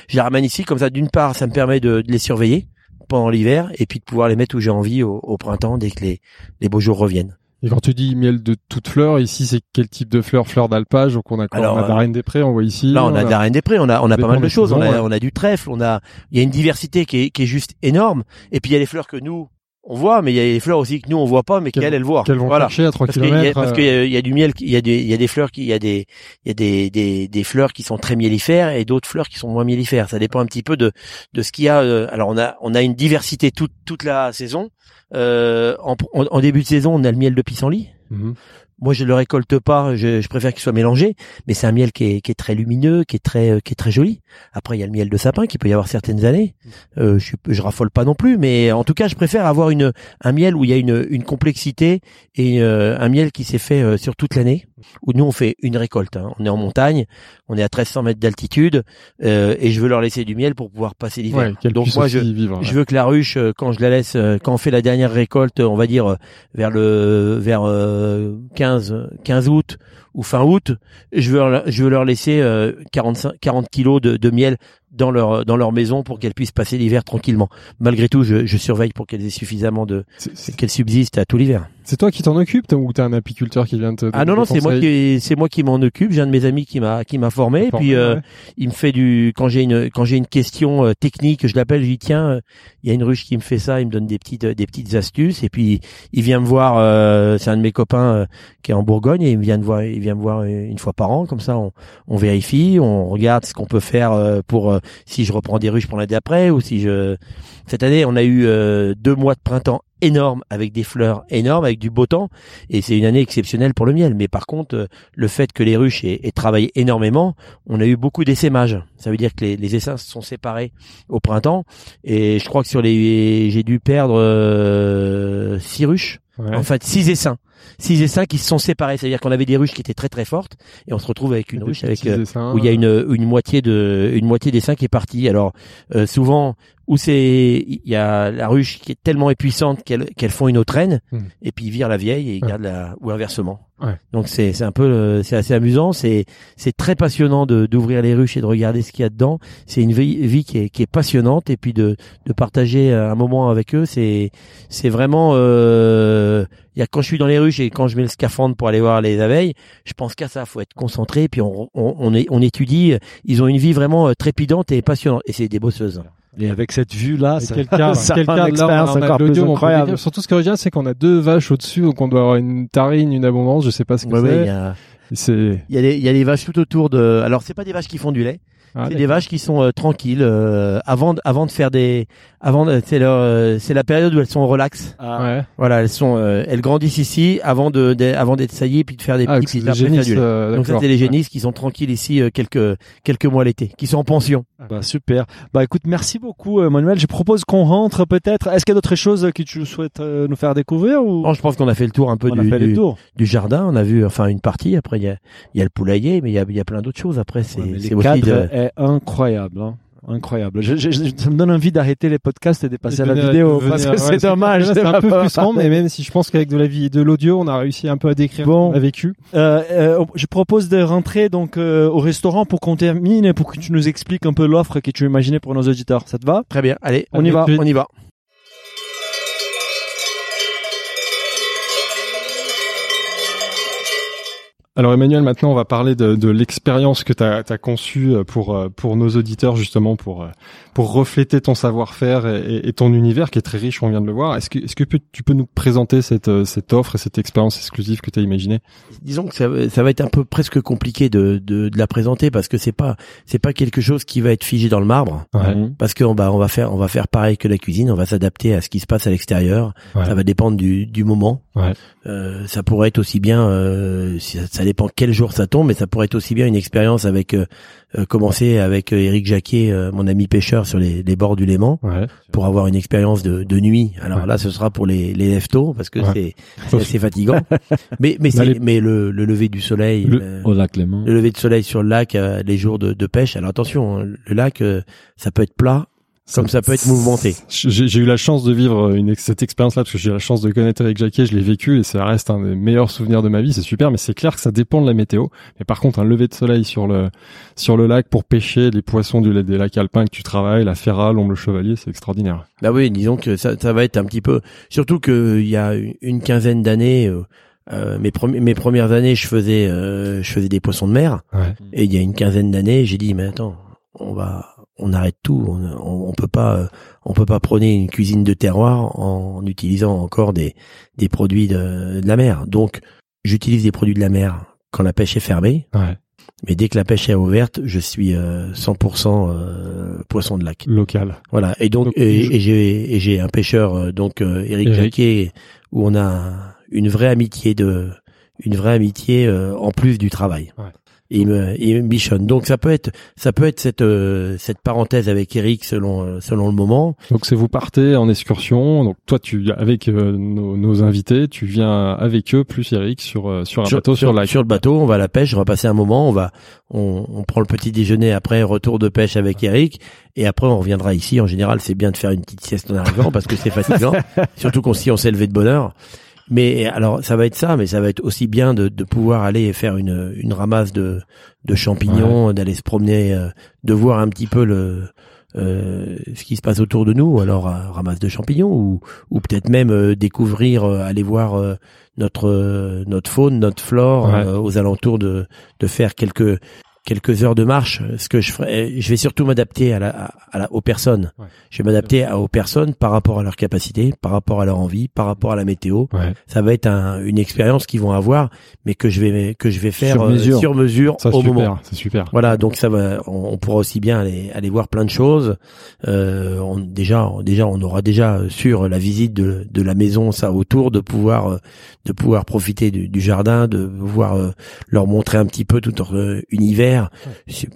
C: Je les ramène ici comme ça. D'une part, ça me permet de, de les surveiller pendant l'hiver et puis de pouvoir les mettre où j'ai envie au, au printemps dès que les, les beaux jours reviennent.
B: Et quand tu dis miel de toute fleur, ici c'est quel type de fleur? Fleur d'alpage, donc on a quoi?
C: Alors,
B: On a
C: euh,
B: des prés, on voit ici.
C: Là, on a reine des prés, on a on a pas mal de choses. On a
B: ouais.
C: on a du trèfle, on a il y a une diversité qui est qui est juste énorme. Et puis il y a les fleurs que nous on voit, mais il y a les fleurs aussi que nous on voit pas, mais
B: Qu'elles-
C: elles voient.
B: Qu'elles vont
C: Voilà.
B: chercher à 3
C: Parce qu'il y a,
B: km.
C: parce qu'il y a- y a du miel, il y a des, il y a des fleurs qui, il y a des, il y a des, des, des fleurs qui sont très miellifères et d'autres fleurs qui sont moins miellifères. Ça dépend un petit peu de, de ce qu'il y a. euh, Alors on a, on a une diversité toute, toute la saison. Euh, en, en, en début de saison, on a le miel de pissenlit.
B: Mhm.
C: Moi, je le récolte pas. Je, je préfère qu'il soit mélangé, mais c'est un miel qui est, qui est très lumineux, qui est très, euh, qui est très joli. Après, il y a le miel de sapin qui peut y avoir certaines années. Euh, je, je raffole pas non plus, mais en tout cas, je préfère avoir une, un miel où il y a une, une complexité et euh, un miel qui s'est fait euh, sur toute l'année. Où nous, on fait une récolte. hein. On est en montagne, on est à 1300 mètres d'altitude, euh, et je veux leur laisser du miel pour pouvoir passer l'hiver.
B: Ouais,
C: Donc moi, je,
B: aussi vivre.
C: je veux que la ruche, euh, quand je la laisse, euh, quand on fait la dernière récolte, on va dire euh, vers le vers euh, 15 15 août ou fin août, je veux je veux leur laisser euh, 45 40 kilos de, de miel dans leur dans leur maison pour qu'elles puissent passer l'hiver tranquillement. Malgré tout, je, je surveille pour qu'elles aient suffisamment de qu'elles subsistent à tout l'hiver.
B: C'est toi qui t'en occupes ou t'es un apiculteur qui vient te
C: Ah non non, c'est moi qui c'est moi qui m'en occupe. J'ai un de mes amis qui m'a qui m'a formé. Et puis euh, il me fait du quand j'ai une quand j'ai une question euh, technique, je l'appelle, je dis tiens, euh, il y a une ruche qui me fait ça, il me donne des petites des petites astuces. Et puis il vient me voir. c'est un de mes copains qui est en Bourgogne et il vient de voir il vient me voir une fois par an. Comme ça, on, on vérifie, on regarde ce qu'on peut faire pour si je reprends des ruches pour l'année d'après ou si je cette année on a eu deux mois de printemps énorme avec des fleurs énormes avec du beau temps. Et c'est une année exceptionnelle pour le miel. Mais par contre euh, le fait que les ruches aient, travaillé énormément on a eu beaucoup d'essaimages ça veut dire que les, les essaims sont séparés au printemps. Et je crois que sur les j'ai dû perdre euh, six ruches. En fait six essaims. Six essaims qui se sont séparés. C'est à dire qu'on avait des ruches qui étaient très très fortes. Et on se retrouve avec une ruche avec euh, où il y a une une moitié de une moitié d'essaims qui est partie. Alors souvent où c'est il y a la ruche qui est tellement épuisante qu'elle qu'elle font une autre reine hmm. et puis ils virent la vieille et ils gardent la ou inversement. Ouais. Donc c'est c'est un peu c'est assez amusant, c'est c'est très passionnant de d'ouvrir les ruches et de regarder ce qu'il y a dedans. C'est une vie, vie qui est qui est passionnante et puis de de partager un moment avec eux, c'est c'est vraiment euh, il y a quand je suis dans les ruches et quand je mets le scaphandre pour aller voir les abeilles, je pense qu'à ça, faut être concentré puis on on on, est, on étudie, ils ont une vie vraiment euh, trépidante et passionnante et c'est des bosseuses.
A: Et avec cette vue-là,
B: c'est quelqu'un, [laughs] quelqu'un là, on encore plus incroyable. Surtout ce que je c'est qu'on a deux vaches au-dessus, donc on doit avoir une tarine, une abondance, je sais pas ce que c'est.
C: Il y a, il y a a les vaches tout autour de, alors c'est pas des vaches qui font du lait. Ah, c'est des vaches qui sont euh, tranquilles euh, avant avant de faire des avant c'est leur euh, c'est la période où elles sont relax.
B: Ah. Ouais.
C: Voilà, elles sont elles grandissent ici avant de, de avant d'être saillies puis de faire des
B: ah,
C: petits
B: Donc ça
C: c'est les génisses qui sont tranquilles ici quelques quelques mois l'été, qui sont en pension.
A: Bah super. Bah écoute, merci beaucoup Manuel. Je propose qu'on rentre peut-être. Est-ce qu'il y a d'autres choses que tu souhaites nous faire découvrir ou?
C: Je pense qu'on a fait le tour un peu du, du, du, jardin. On a vu enfin une partie. Après il y a il y a le poulailler, mais il y a il y a plein d'autres choses. Après c'est
A: c'est aussi de incroyable. Hein. Incroyable. Je, je, ça me donne envie d'arrêter les podcasts et de passer à la vidéo parce que c'est dommage.
B: C'est un peu frustrant, mais même si je pense qu'avec de la vie de l'audio, on a réussi un peu à décrire bon, ce vécu.
A: Euh, euh, je propose de rentrer donc euh, au restaurant pour qu'on termine et pour que tu nous expliques un peu l'offre que tu imaginais pour nos auditeurs. Ça te va?
C: Très bien. Allez, on y va. On y va.
B: Alors Emmanuel, maintenant on va parler de, de l'expérience que tu as, as conçue euh, pour euh, pour nos auditeurs justement pour euh, pour refléter ton savoir-faire et, et, ton univers qui est très riche, on vient de le voir. Est-ce que est-ce que tu peux nous présenter cette cette offre et cette expérience exclusive que tu as imaginée?
C: Disons que ça, ça, va être un peu presque compliqué de, de, de la présenter parce que c'est pas c'est pas quelque chose qui va être figé dans le marbre ouais. parce qu'on va on va faire on va faire pareil que la cuisine, on va s'adapter à ce qui se passe à l'extérieur. Ça va dépendre du, du moment. Euh, ça pourrait être aussi bien euh, ça dépend quel jour ça tombe, mais ça pourrait être aussi bien une expérience avec euh, euh commencer avec Eric euh, Jacquet, euh, mon ami pêcheur sur les, les bords du Léman, pour avoir une expérience de, de nuit. Alors là, ce sera pour les les leftos parce que c'est assez fatigant. [laughs] mais mais c'est mais le, le, lever du soleil,
A: le, au lac Léman,
C: le lever du soleil sur le lac, les jours de, de pêche. Alors attention, hein, le lac, ça peut être plat comme ça peut être mouvementé.
B: J'ai eu la chance de vivre une, cette expérience-là parce que j'ai eu la chance de connaître Eric Jacquet, je l'ai vécu et ça reste un des meilleurs souvenirs de ma vie. C'est super, mais c'est clair que ça dépend de la météo. Mais par contre, un lever de soleil sur le sur le lac pour pêcher les poissons du des lacs alpins que tu travailles, la ferra, l'ombre le chevalier, c'est extraordinaire.
C: Bah oui, disons que ça, ça va être un petit peu, surtout qu'il y a une quinzaine d'années. Euh, euh, mes, mes premières années, je faisais, euh, je faisais des poissons de mer. Ouais. Et il y a une quinzaine d'années, j'ai dit, mais attends, on va, on arrête tout. On, on, peut pas, on peut pas prôner une cuisine de terroir en utilisant encore des des produits de, de la mer. Donc, j'utilise des produits de la mer quand la pêche est fermée.
B: Ouais.
C: Mais dès que la pêche est ouverte, je suis 100% euh, euh, poisson de lac.
B: Local.
C: Voilà. Et donc, et, j'ai et j'ai un pêcheur euh, donc Eric, Jacquet où on a une vraie amitié de une vraie amitié en plus du travail.
B: Ouais
C: il me, il me bichonne. Donc ça peut être, ça peut être cette euh, cette parenthèse avec Eric selon euh, selon le moment.
B: Donc c'est vous partez en excursion. Donc toi tu avec euh, nos, nos, invités, tu viens avec eux plus Eric sur sur un bateau sur,
C: sur, sur le bateau. On va à la pêche, on va passer un moment. On va on, on prend le petit déjeuner après retour de pêche avec Eric et après on reviendra ici. En général c'est bien de faire une petite sieste en arrivant parce que c'est fatigant, [laughs] surtout qu'on si on s'est levé de bonne heure. Mais alors ça va être ça, mais ça va être aussi bien de, de pouvoir aller faire une, une ramasse de, de champignons, d'aller se promener, euh, de voir un petit peu le euh, ce qui se passe autour de nous, alors un ramasse de champignons ou, ou peut-être même euh, découvrir, euh, aller voir notre notre faune, notre flore aux alentours de de faire quelques quelques heures de marche, ce que je ferai, je vais surtout m'adapter à la, à la, aux personnes. Je vais m'adapter aux personnes par rapport à leur capacité, par rapport à leur envie, par rapport à la météo. Ça va être un, une expérience qu'ils vont avoir, mais que je vais que je vais faire sur mesure,
B: ça,
C: au
B: super,
C: moment.
B: C'est super.
C: Voilà, donc ça va, on, pourra aussi bien aller aller voir plein de choses. Euh, on, déjà, déjà, on aura déjà sur la visite de, de la maison, ça autour, de pouvoir de pouvoir profiter du, du jardin, de pouvoir euh, leur montrer un petit peu tout leur euh,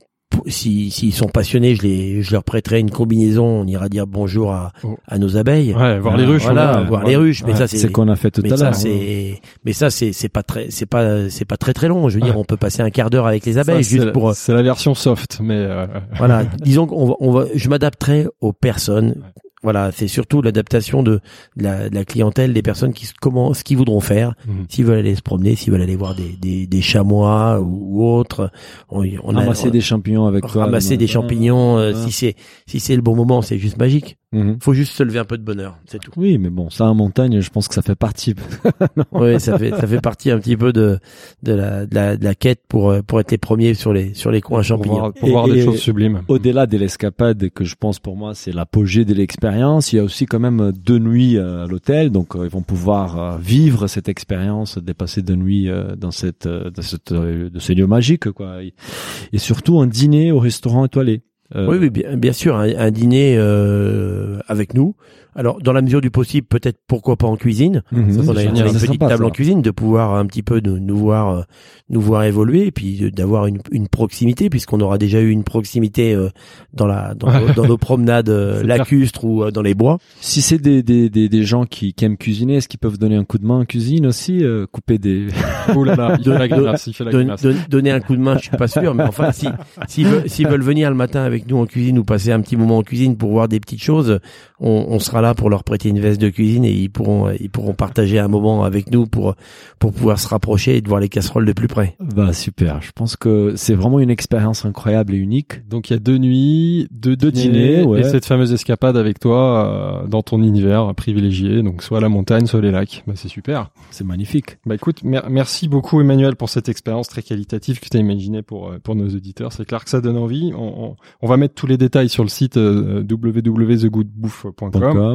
C: si s'ils sont passionnés, je les je leur prêterai une combinaison. On ira dire bonjour à, oh. à nos abeilles.
B: Ouais, voir les ruches.
C: Voilà, voir les ruches. Mais ça c'est
A: ce qu'on a fait tout à l'heure.
C: C'est mais ça c'est c'est pas très c'est pas c'est pas très très long. Je veux dire, on peut passer un quart d'heure avec les abeilles juste pour.
B: C'est la version soft, mais. Euh...
C: Voilà, [laughs] disons qu'on va, on va je m'adapterai aux personnes voilà, c'est surtout l'adaptation de, la, clientèle, des personnes qui comment, ce qu'ils voudront faire, mhm. s'ils veulent aller se promener, s'ils veulent aller voir des, des, des chamois ou, autres.
A: On, ramasser des champignons avec toi.
C: Ramasser des champignons, euh, si c'est si c'est le bon moment, c'est juste magique. Mhm. Faut juste se lever un peu de bonheur, c'est tout.
A: Oui, mais bon, ça en montagne, je pense que ça fait partie. [laughs]
C: oui, ça fait ça fait partie un petit peu de de la de la, de la quête pour euh, pour être les premiers sur les sur les coins champignons.
B: Pour voir, des choses sublimes.
A: Au-delà de l'escapade, que je pense pour moi c'est l'apogée de l'expérience, il y a aussi quand même deux nuits euh, à l'hôtel, donc euh, ils vont pouvoir vivre cette expérience, dépasser deux nuits dans cette dans cette de ces lieux magiques quoi, et surtout un dîner au restaurant étoilé.
C: Euh, oui, bien sûr, un, dîner euh, avec nous. Alors, dans la mesure du possible, peut-être pourquoi pas en cuisine.
A: Mhm.
C: on a, une, petite table en cuisine, de pouvoir un petit peu de, nous voir, euh, nous voir évoluer, et puis d'avoir une, une, proximité, puisqu'on aura déjà eu une proximité euh, dans la dans, dans nos promenades [laughs] lacustres ou dans les bois.
A: Si c'est des, des, des, des, gens qui, qui aiment cuisiner, est-ce qu'ils peuvent donner un coup de main en cuisine aussi, couper des [laughs]
B: oh là là, il
C: donner un coup de main, je suis pas sûr, mais enfin, si s'ils veulent, veulent venir le matin avec nous en cuisine ou passer un petit moment en cuisine pour voir des petites choses, on, on, sera là pour leur prêter une veste de cuisine et ils pourront ils pourront partager un moment avec nous pour pour pouvoir se rapprocher et de voir les casseroles de plus près.
A: Bah super, je pense que c'est vraiment une expérience incroyable et unique.
B: Donc il y a deux nuits, deux, deux dîners, et cette fameuse escapade avec toi euh, dans ton univers privilégié, donc soit la montagne, soit les lacs. Bah c'est super.
A: C'est magnifique.
B: Bah écoute, merci beaucoup Emmanuel pour cette expérience très qualitative que tu as imaginée pour euh, pour nos auditeurs. C'est clair que ça donne envie. On, on, on va mettre tous les détails sur le site euh, www.thegoodbouffe.com.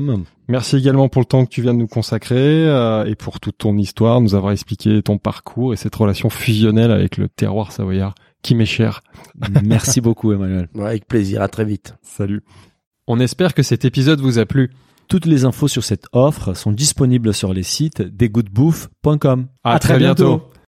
B: Merci également pour le temps que tu viens de nous consacrer euh, et pour toute ton histoire, nous avoir expliqué ton parcours et cette relation fusionnelle avec le terroir savoyard qui m'est cher. [laughs]
A: Merci beaucoup Emmanuel.
C: avec plaisir, à très vite.
B: Salut. On espère que cet épisode vous a plu.
A: Toutes les infos sur cette offre sont disponibles sur les sites desgoodbouffe.com.
B: À, très, bientôt.